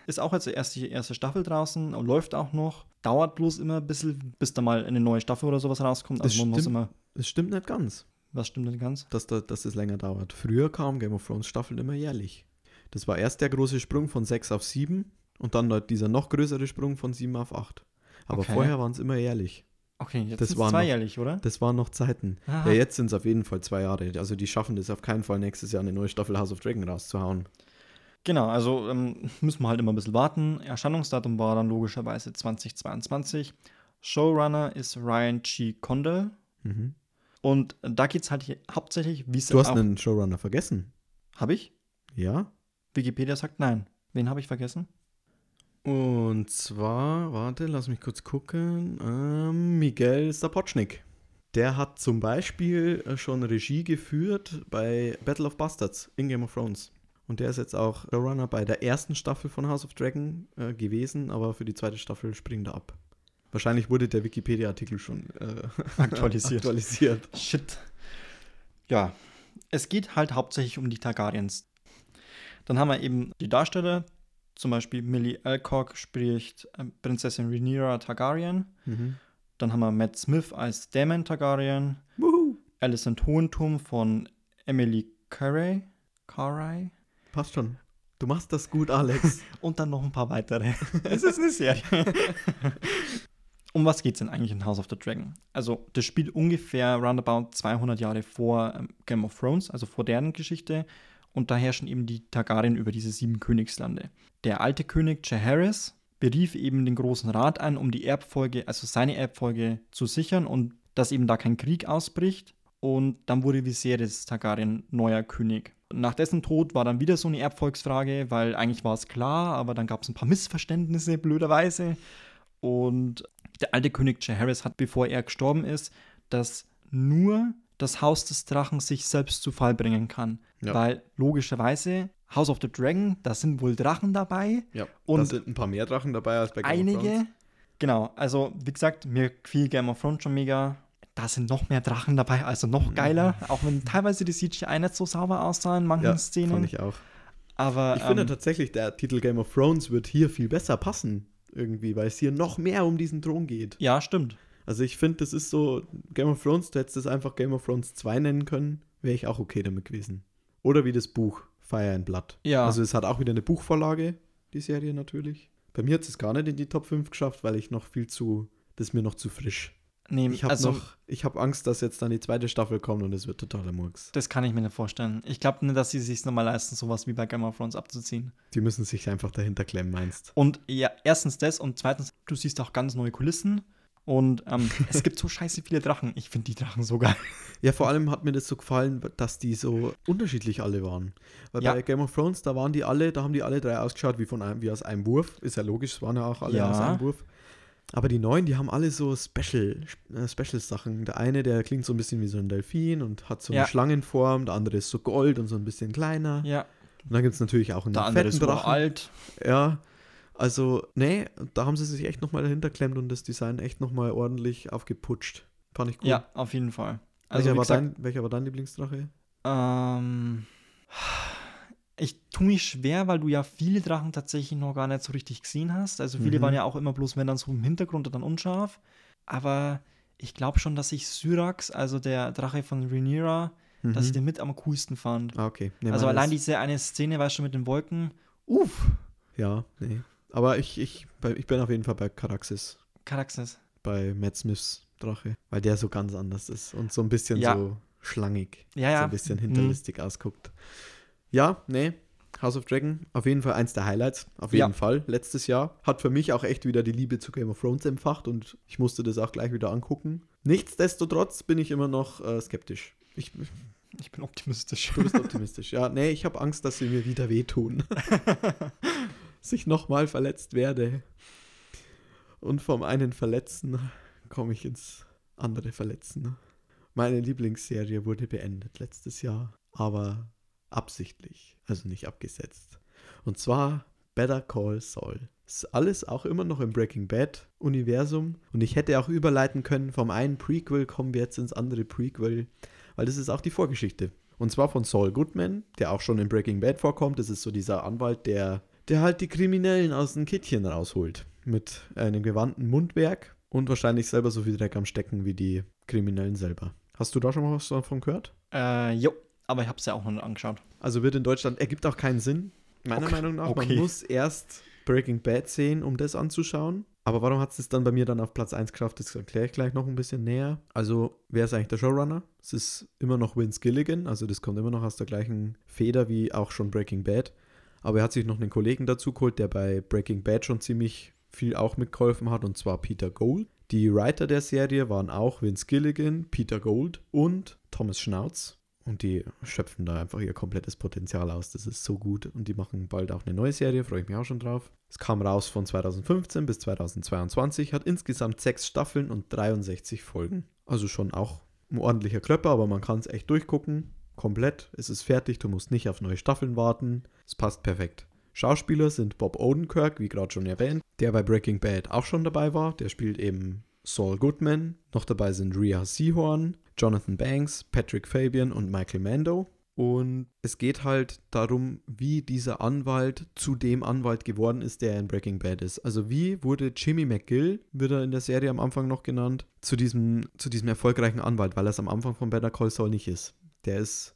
Ist auch jetzt die erste, erste Staffel draußen läuft auch noch. Dauert bloß immer ein bisschen, bis da mal eine neue Staffel oder sowas rauskommt. Das Also man muss stimmt. immer. Es stimmt nicht ganz, Was stimmt denn ganz? dass, da, dass es länger dauert. Früher kam Game of Thrones Staffeln immer jährlich. Das war erst der große Sprung von 6 auf 7 und dann halt dieser noch größere Sprung von 7 auf 8. Aber Okay. vorher waren es immer jährlich. Okay, jetzt Das war es noch- zweijährlich, oder? Das waren noch Zeiten. Aha. Ja, jetzt sind es auf jeden Fall zwei Jahre. Also die schaffen das auf keinen Fall nächstes Jahr eine neue Staffel House of Dragon rauszuhauen. Genau, also ähm, müssen wir halt immer ein bisschen warten. Erscheinungsdatum war dann logischerweise 2022. Showrunner ist Ryan G. Condell. Mhm. Und da geht es halt hier hauptsächlich, wie es Du hast einen Showrunner vergessen. Habe ich? Ja? Wikipedia sagt nein. Wen habe ich vergessen? Und zwar, warte, lass mich kurz gucken. Ähm, Miguel Sapochnik. Der hat zum Beispiel äh, schon Regie geführt bei Battle of Bastards in Game of Thrones. Und der ist jetzt auch Showrunner bei der ersten Staffel von House of Dragon äh, gewesen, aber für die zweite Staffel springt er ab. Wahrscheinlich wurde der Wikipedia-Artikel schon äh, Aktualisiert. aktualisiert. Shit. Ja, es geht halt hauptsächlich um die Targaryens. Dann haben wir eben die Darsteller, zum Beispiel Millie Alcock spricht äh, Prinzessin Rhaenyra Targaryen. Mhm. Dann haben wir Matt Smith als Daemon Targaryen. Wuhu. Alicent Hohentum von Emily Carey. Carey. Passt schon. Du machst das gut, Alex. Und dann noch ein paar weitere. es ist eine Serie. um was geht es denn eigentlich in House of the Dragon? Also, das spielt ungefähr roundabout 200 Jahre vor ähm, Game of Thrones, also vor deren Geschichte. Und da herrschen eben die Targaryen über diese sieben Königslande. Der alte König Jaehaerys berief eben den Großen Rat ein, um die Erbfolge, also seine Erbfolge zu sichern und dass eben da kein Krieg ausbricht. Und dann wurde Viserys Targaryen neuer König. Nach dessen Tod war dann wieder so eine Erbfolgsfrage, weil eigentlich war es klar, aber dann gab es ein paar Missverständnisse, blöderweise. Und der alte König Jaehaerys hat, bevor er gestorben ist, dass nur das Haus des Drachen sich selbst zu Fall bringen kann. Ja. Weil logischerweise House of the Dragon, da sind wohl Drachen dabei. Ja, Und da sind ein paar mehr Drachen dabei als bei Game of Einige. Thrones. Genau, also wie gesagt, mir gefiel Game of Thrones schon mega. Da sind noch mehr Drachen dabei, also noch geiler. Auch wenn teilweise die CGI nicht so sauber aussahen in manchen Ja, Szenen. fand ich auch. aber Ich finde ähm, tatsächlich, der Titel Game of Thrones wird hier viel besser passen. Irgendwie, weil es hier noch mehr um diesen Thron geht. ja, stimmt. Also ich finde, das ist so, Game of Thrones, du hättest das einfach Game of Thrones 2 nennen können, wäre ich auch okay damit gewesen. Oder wie das Buch, Fire and Blood. Ja. Also es hat auch wieder eine Buchvorlage, die Serie natürlich. Bei mir hat es gar nicht in die Top 5 geschafft, weil ich noch viel zu, das ist mir noch zu frisch. Nee, Ich habe also, habe Angst, dass jetzt dann die zweite Staffel kommt und es wird totaler Murks. Das kann ich mir nicht vorstellen. Ich glaube nicht, dass sie sich nochmal leisten, sowas wie bei Game of Thrones abzuziehen. Die müssen sich einfach dahinter klemmen, meinst Und ja, erstens das und zweitens, du siehst auch ganz neue Kulissen. Und ähm, es gibt so scheiße viele Drachen. Ich finde die Drachen so geil. Ja, vor allem hat mir das so gefallen, dass die so unterschiedlich alle waren. Weil Ja. bei Game of Thrones, da waren die alle, da haben die alle drei ausgeschaut wie von einem, wie aus einem Wurf. Ist ja logisch, es waren ja auch alle Ja. aus einem Wurf. Aber die neuen, die haben alle so Special, äh, Special-Sachen. Der eine, der klingt so ein bisschen wie so ein Delfin und hat so eine Ja. Schlangenform, der andere ist so gold und so ein bisschen kleiner. Ja, Und dann gibt es natürlich auch einen der andere fetten ist Drachen. alt. Ja, also, nee, da haben sie sich echt nochmal dahinter klemmt und das Design echt nochmal ordentlich aufgeputscht. Fand ich gut. Ja, auf jeden Fall. Also, welcher, war dein, welcher war dein Lieblingsdrache? Ähm, ich tue mich schwer, weil du ja viele Drachen tatsächlich noch gar nicht so richtig gesehen hast. Also viele Mhm. waren ja auch immer bloß, wenn dann so im Hintergrund und dann unscharf. Aber ich glaube schon, dass ich Syrax, also der Drache von Rhaenyra, dass ich Mhm. den mit am coolsten fand. Ah, okay. Nee, also allein diese eine Szene, weißt du, mit den Wolken. Uff, Ja, nee. Aber ich, ich, ich bin auf jeden Fall bei Caraxes, Caraxes. bei Matt Smiths Drache, weil der so ganz anders ist und so ein bisschen Ja. so schlangig, Ja, so ja. ein bisschen Mhm. hinterlistig ausguckt. Ja, nee. House of Dragon, auf jeden Fall eins der Highlights, auf Ja. jeden Fall, letztes Jahr. Hat für mich auch echt wieder die Liebe zu Game of Thrones empfacht und ich musste das auch gleich wieder angucken. Nichtsdestotrotz bin ich immer noch äh, skeptisch. Ich, Ich bin optimistisch. du bist optimistisch. Ja, nee, ich habe Angst, dass sie mir wieder wehtun. dass ich nochmal verletzt werde. Und vom einen Verletzten komme ich ins andere Verletzen. Meine Lieblingsserie wurde beendet letztes Jahr, aber absichtlich, also nicht abgesetzt. Und zwar Better Call Saul. Ist alles auch immer noch im Breaking Bad Universum und ich hätte auch überleiten können, vom einen Prequel kommen wir jetzt ins andere Prequel, weil das ist auch die Vorgeschichte. Und zwar von Saul Goodman, der auch schon in Breaking Bad vorkommt. Das ist so dieser Anwalt, der, der halt die Kriminellen aus dem Kittchen rausholt. Mit einem gewandten Mundwerk und wahrscheinlich selber so viel Dreck am Stecken wie die Kriminellen selber. Hast du da schon mal was davon gehört? Äh, jo, aber ich habe es ja auch noch nicht angeschaut. Also wird in Deutschland, ergibt auch keinen Sinn, meiner Okay, Meinung nach. okay. Man muss erst Breaking Bad sehen, um das anzuschauen. Aber warum hat es dann bei mir dann auf Platz 1 geschafft? Das erkläre ich gleich noch ein bisschen näher. Also, wer ist eigentlich der Showrunner? Es ist immer noch Vince Gilligan, also das kommt immer noch aus der gleichen Feder wie auch schon Breaking Bad. Aber er hat sich noch einen Kollegen dazu geholt, der bei Breaking Bad schon ziemlich viel auch mitgeholfen hat, und zwar Peter Gold. Die Writer der Serie waren auch Vince Gilligan, Peter Gold und Thomas Schnauz. Und die schöpfen da einfach ihr komplettes Potenzial aus. Das ist so gut. Und die machen bald auch eine neue Serie, freue ich mich auch schon drauf. Es kam raus von 2015 bis 2022, hat insgesamt sechs Staffeln und 63 Folgen. Also schon auch ein ordentlicher Klöpper, aber man kann es echt durchgucken. Komplett. Es ist fertig, du musst nicht auf neue Staffeln warten. Es passt perfekt. Schauspieler sind Bob Odenkirk, wie gerade schon erwähnt, der bei Breaking Bad auch schon dabei war. Der spielt eben Saul Goodman. Noch dabei sind Rhea Seahorn, Jonathan Banks, Patrick Fabian und Michael Mando. Und es geht halt darum, wie dieser Anwalt zu dem Anwalt geworden ist, der in Breaking Bad ist. Also wie wurde Jimmy McGill, wird er in der Serie am Anfang noch genannt, zu diesem, zu diesem erfolgreichen Anwalt, weil er es am Anfang von Better Call Saul nicht ist. Der ist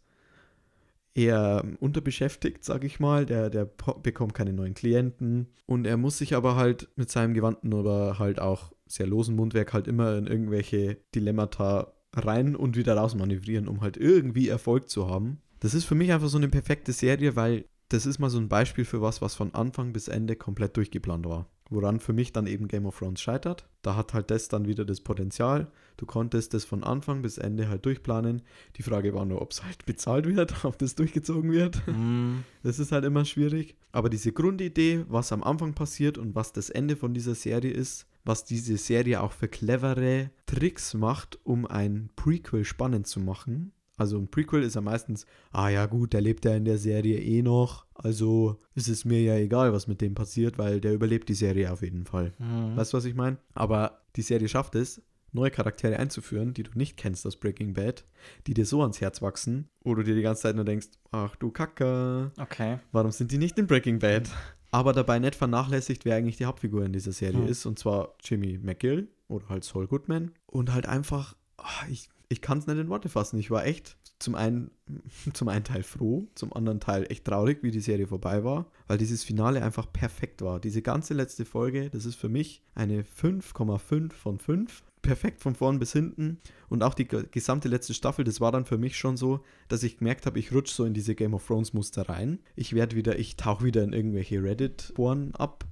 eher unterbeschäftigt, sag ich mal. Der, der bekommt keine neuen Klienten. Und er muss sich aber halt mit seinem gewandten, aber halt auch sehr losen Mundwerk halt immer in irgendwelche Dilemmata rein und wieder raus manövrieren, um halt irgendwie Erfolg zu haben. Das ist für mich einfach so eine perfekte Serie, weil das ist mal so ein Beispiel für was, was von Anfang bis Ende komplett durchgeplant war. Woran für mich dann eben Game of Thrones scheitert. Da hat halt das dann wieder das Potenzial. Du konntest das von Anfang bis Ende halt durchplanen. Die Frage war nur, ob es halt bezahlt wird, ob das durchgezogen wird. Mm, Das ist halt immer schwierig. Aber diese Grundidee, was am Anfang passiert und was das Ende von dieser Serie ist, was diese Serie auch für clevere Tricks macht, um ein Prequel spannend zu machen. Also ein Prequel ist ja meistens, ah ja gut, der lebt ja in der Serie eh noch, also ist es mir ja egal, was mit dem passiert, weil der überlebt die Serie auf jeden Fall. mm. Weißt du, was ich meine? Aber die Serie schafft es, neue Charaktere einzuführen, die du nicht kennst aus Breaking Bad, die dir so ans Herz wachsen, wo du dir die ganze Zeit nur denkst, ach du Kacke, Okay. warum sind die nicht in Breaking Bad? Aber dabei nicht vernachlässigt, wer eigentlich die Hauptfigur in dieser Serie Hm. ist, und zwar Jimmy McGill oder halt Saul Goodman. Und halt einfach, ah, ich, ich kann es nicht in Worte fassen. Ich war echt zum einen, zum einen Teil froh, zum anderen Teil echt traurig, wie die Serie vorbei war, weil dieses Finale einfach perfekt war. Diese ganze letzte Folge, das ist für mich eine 5,5 von 5. Perfekt von vorn bis hinten. Und auch die ge- gesamte letzte Staffel, das war dann für mich schon so, dass ich gemerkt habe, ich rutsche so in diese Game of Thrones Muster rein. Ich werde wieder, ich tauche wieder in irgendwelche Reddit-Foren ab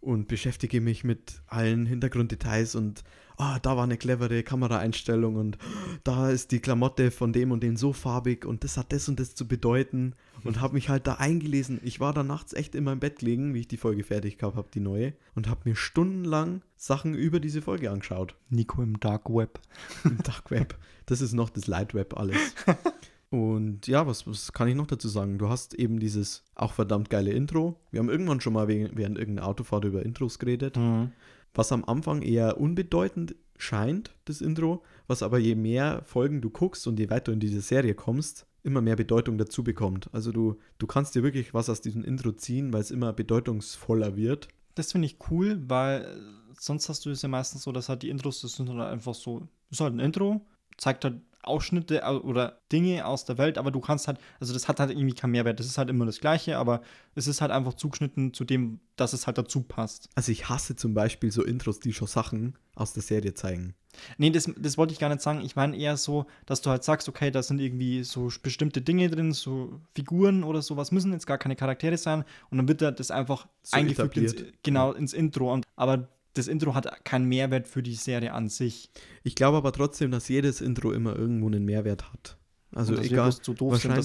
und beschäftige mich mit allen Hintergrunddetails und ah, da war eine clevere Kameraeinstellung und da ist die Klamotte von dem und dem so farbig und das hat das und das zu bedeuten und habe mich halt da eingelesen. Ich war da nachts echt in meinem Bett gelegen, wie ich die Folge fertig gehabt habe, die neue, und habe mir stundenlang Sachen über diese Folge angeschaut. Nico im Dark Web. Im Dark Web. Das ist noch das Light Web alles. Und ja, was, was kann ich noch dazu sagen? Du hast eben dieses auch verdammt geile Intro. Wir haben irgendwann schon mal während irgendeiner Autofahrt über Intros geredet. Mhm. Was am Anfang eher unbedeutend scheint, das Intro, was aber je mehr Folgen du guckst und je weiter in diese Serie kommst, immer mehr Bedeutung dazu bekommt. Also du, du kannst dir wirklich was aus diesem Intro ziehen, weil es immer bedeutungsvoller wird. Das finde ich cool, weil sonst hast du es ja meistens so, dass halt die Intros, das sind halt einfach so, ist halt ein Intro, zeigt halt Ausschnitte au- oder Dinge aus der Welt, aber du kannst halt, also das hat halt irgendwie keinen Mehrwert. Das ist halt immer das Gleiche, aber es ist halt einfach zugeschnitten zu dem, dass es halt dazu passt. Also ich hasse zum Beispiel so Intros, die schon Sachen aus der Serie zeigen. Nee, das, das wollte ich gar nicht sagen. Ich meine eher so, dass du halt sagst, okay, da sind irgendwie so bestimmte Dinge drin, so Figuren oder sowas, müssen jetzt gar keine Charaktere sein und dann wird da das einfach So eingefügt ins, genau ins Intro. Und, aber das Intro hat keinen Mehrwert für die Serie an sich. Ich glaube aber trotzdem, dass jedes Intro immer irgendwo einen Mehrwert hat. Also egal, doof sind,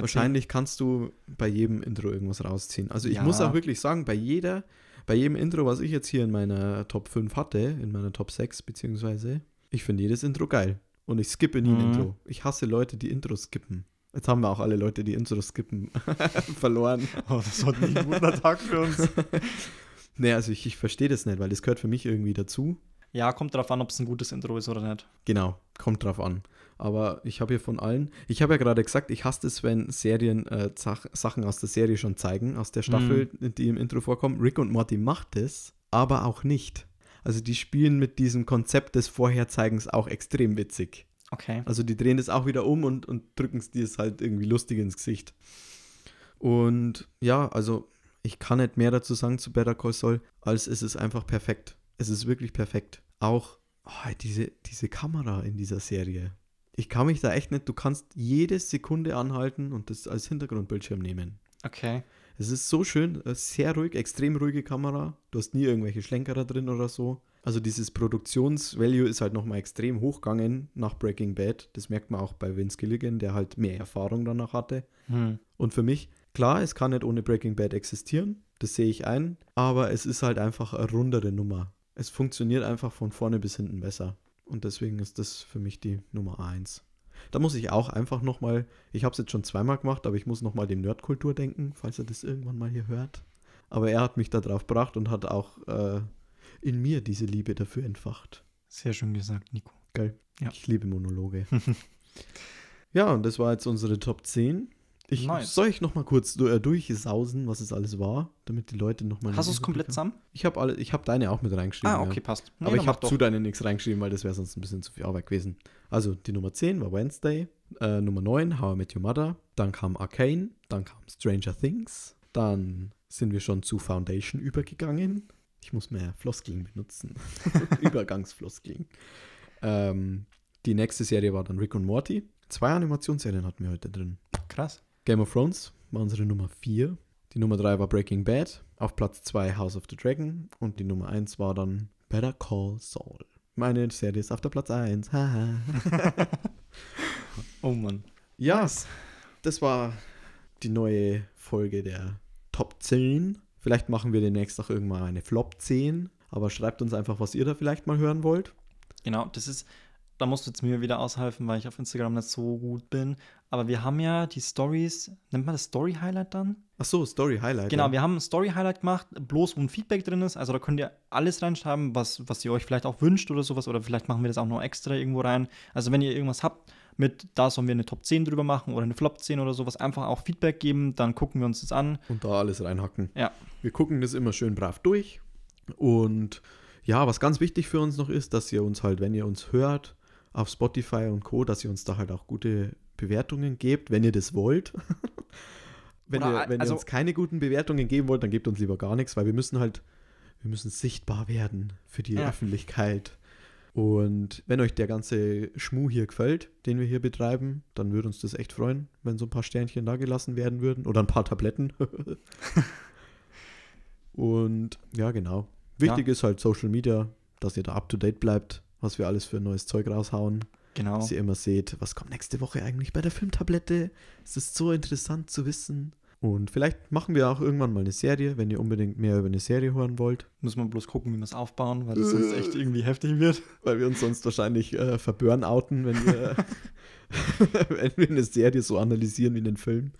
wahrscheinlich kannst du bei jedem Intro irgendwas rausziehen. Also ich Ja. muss auch wirklich sagen, bei jeder, bei jedem Intro, was ich jetzt hier in meiner Top 5 hatte, in meiner Top 6 beziehungsweise, ich finde jedes Intro geil. Und ich skippe nie ein Mhm. Intro. Ich hasse Leute, die Intros skippen. Jetzt haben wir auch alle Leute, die Intros skippen, verloren. Oh, das war nicht ein guter Tag für uns. Nee, also ich, ich verstehe das nicht, weil das gehört für mich irgendwie dazu. Ja, kommt drauf an, ob es ein gutes Intro ist oder nicht. Genau, kommt drauf an. Aber ich habe hier von allen, ich habe ja gerade gesagt, ich hasse es, wenn Serien äh, Sach Sachen aus der Serie schon zeigen, aus der Staffel, die im Intro vorkommen. Rick und Morty macht es, aber auch nicht. Also die spielen mit diesem Konzept des Vorherzeigens auch extrem witzig. Okay. Also die drehen das auch wieder um und, und drücken es dir halt irgendwie lustig ins Gesicht. Und ja, also ich kann nicht mehr dazu sagen zu Better Call Saul, als es ist einfach perfekt. Es ist wirklich perfekt. Auch oh, diese, diese Kamera in dieser Serie. Ich kann mich da echt nicht, du kannst jede Sekunde anhalten und das als Hintergrundbildschirm nehmen. Okay. Es ist so schön, äh, sehr ruhig, extrem ruhige Kamera. Du hast nie irgendwelche Schlenkerer drin oder so. Also dieses Produktionsvalue ist halt nochmal extrem hochgegangen nach Breaking Bad. Das merkt man auch bei Vince Gilligan, der halt mehr Erfahrung danach hatte. Hm. Und für mich, klar, es kann nicht ohne Breaking Bad existieren. Das sehe ich ein. Aber es ist halt einfach eine rundere Nummer. Es funktioniert einfach von vorne bis hinten besser. Und deswegen ist das für mich die Nummer eins. Da muss ich auch einfach nochmal, ich habe es jetzt schon zweimal gemacht, aber ich muss nochmal dem Nerdkultur denken, falls er das irgendwann mal hier hört. Aber er hat mich da drauf gebracht und hat auch äh, in mir diese Liebe dafür entfacht. Sehr schön gesagt, Nico. Geil. Ja. Ich liebe Monologe. ja, und das war jetzt unsere Top 10. Ich, Nice. Soll ich nochmal kurz du- äh, durchsausen, was es alles war, damit die Leute nochmal. Hast du es komplett zusammen? Ich habe alle, ich habe deine auch mit reingeschrieben. Ah, ja. okay, passt. Nee, Aber ich habe zu deinen nichts reingeschrieben, weil das wäre sonst ein bisschen zu viel Arbeit gewesen. Also die Nummer 10 war Wednesday, äh, Nummer 9 How I Met Your Mother, dann kam Arcane, dann kam Stranger Things, dann sind wir schon zu Foundation übergegangen. Ich muss mehr Floskeln benutzen. Übergangsfloskeln. Ähm, die nächste Serie war dann Rick und Morty. Zwei Animationsserien hatten wir heute drin. Krass. Game of Thrones war unsere Nummer 4. Die Nummer 3 war Breaking Bad. Auf Platz 2 House of the Dragon. Und die Nummer 1 war dann Better Call Saul. Meine Serie ist auf der Platz 1. Haha. Oh Mann. ja, Nice. das war die neue Folge der Top 10. Vielleicht machen wir demnächst auch irgendwann eine Flop 10. Aber schreibt uns einfach, was ihr da vielleicht mal hören wollt. Genau, das ist, da musst du jetzt mir wieder aushelfen, weil ich auf Instagram nicht so gut bin. Aber wir haben ja die Stories, nennt man das Story Highlight dann? Ach so, Story Highlight. Genau, ja. wir haben ein Story Highlight gemacht, bloß wo ein Feedback drin ist. Also da könnt ihr alles reinschreiben, was, was ihr euch vielleicht auch wünscht oder sowas. Oder vielleicht machen wir das auch noch extra irgendwo rein. Also wenn ihr irgendwas habt mit, da sollen wir eine Top 10 drüber machen oder eine Flop 10 oder sowas, einfach auch Feedback geben, dann gucken wir uns das an. Und da alles reinhacken. Ja. Wir gucken das immer schön brav durch. Und ja, was ganz wichtig für uns noch ist, dass ihr uns halt, wenn ihr uns hört, auf Spotify und Co., dass ihr uns da halt auch gute Bewertungen gebt, wenn ihr das wollt. wenn Oder, ihr, wenn also- ihr uns keine guten Bewertungen geben wollt, dann gebt uns lieber gar nichts, weil wir müssen halt, wir müssen sichtbar werden für die Ja. Öffentlichkeit. Und wenn euch der ganze Schmuh hier gefällt, den wir hier betreiben, dann würde uns das echt freuen, wenn so ein paar Sternchen da gelassen werden würden. Oder ein paar Tabletten. Und ja, genau. Wichtig ist halt Social Media, dass ihr da up to date bleibt, was wir alles für neues Zeug raushauen. Genau. Dass ihr immer seht, was kommt nächste Woche eigentlich bei der Filmtablette. Es ist so interessant zu wissen. Und vielleicht machen wir auch irgendwann mal eine Serie, wenn ihr unbedingt mehr über eine Serie hören wollt. Müssen wir bloß gucken, wie wir es aufbauen, weil das sonst echt irgendwie heftig wird. Weil wir uns sonst wahrscheinlich äh, verburnouten, wenn wir, wenn wir eine Serie so analysieren wie einen Film.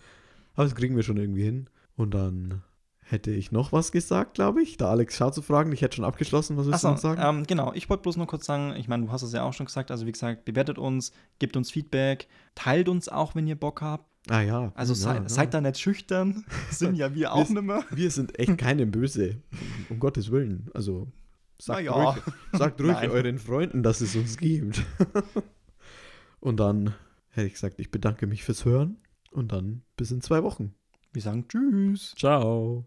Aber das kriegen wir schon irgendwie hin. Und dann hätte ich noch was gesagt, glaube ich. Da Alex schaut zu fragen, ich hätte schon abgeschlossen, was willst du Achso, noch sagen? ähm, genau. Ich wollte bloß nur kurz sagen, ich meine, du hast es ja auch schon gesagt, also wie gesagt, bewertet uns, gebt uns Feedback, teilt uns auch, wenn ihr Bock habt. ah ja. Also ja, sei, ja. seid da nicht schüchtern, sind ja wir auch nicht mehr. Wir sind echt keinem böse. Um Gottes Willen. Also sagt ja. ruhig, sagt ruhig euren Freunden, dass es uns gibt. Und dann hätte ich gesagt, ich bedanke mich fürs Hören und dann bis in zwei Wochen. Wir sagen Tschüss. Ciao.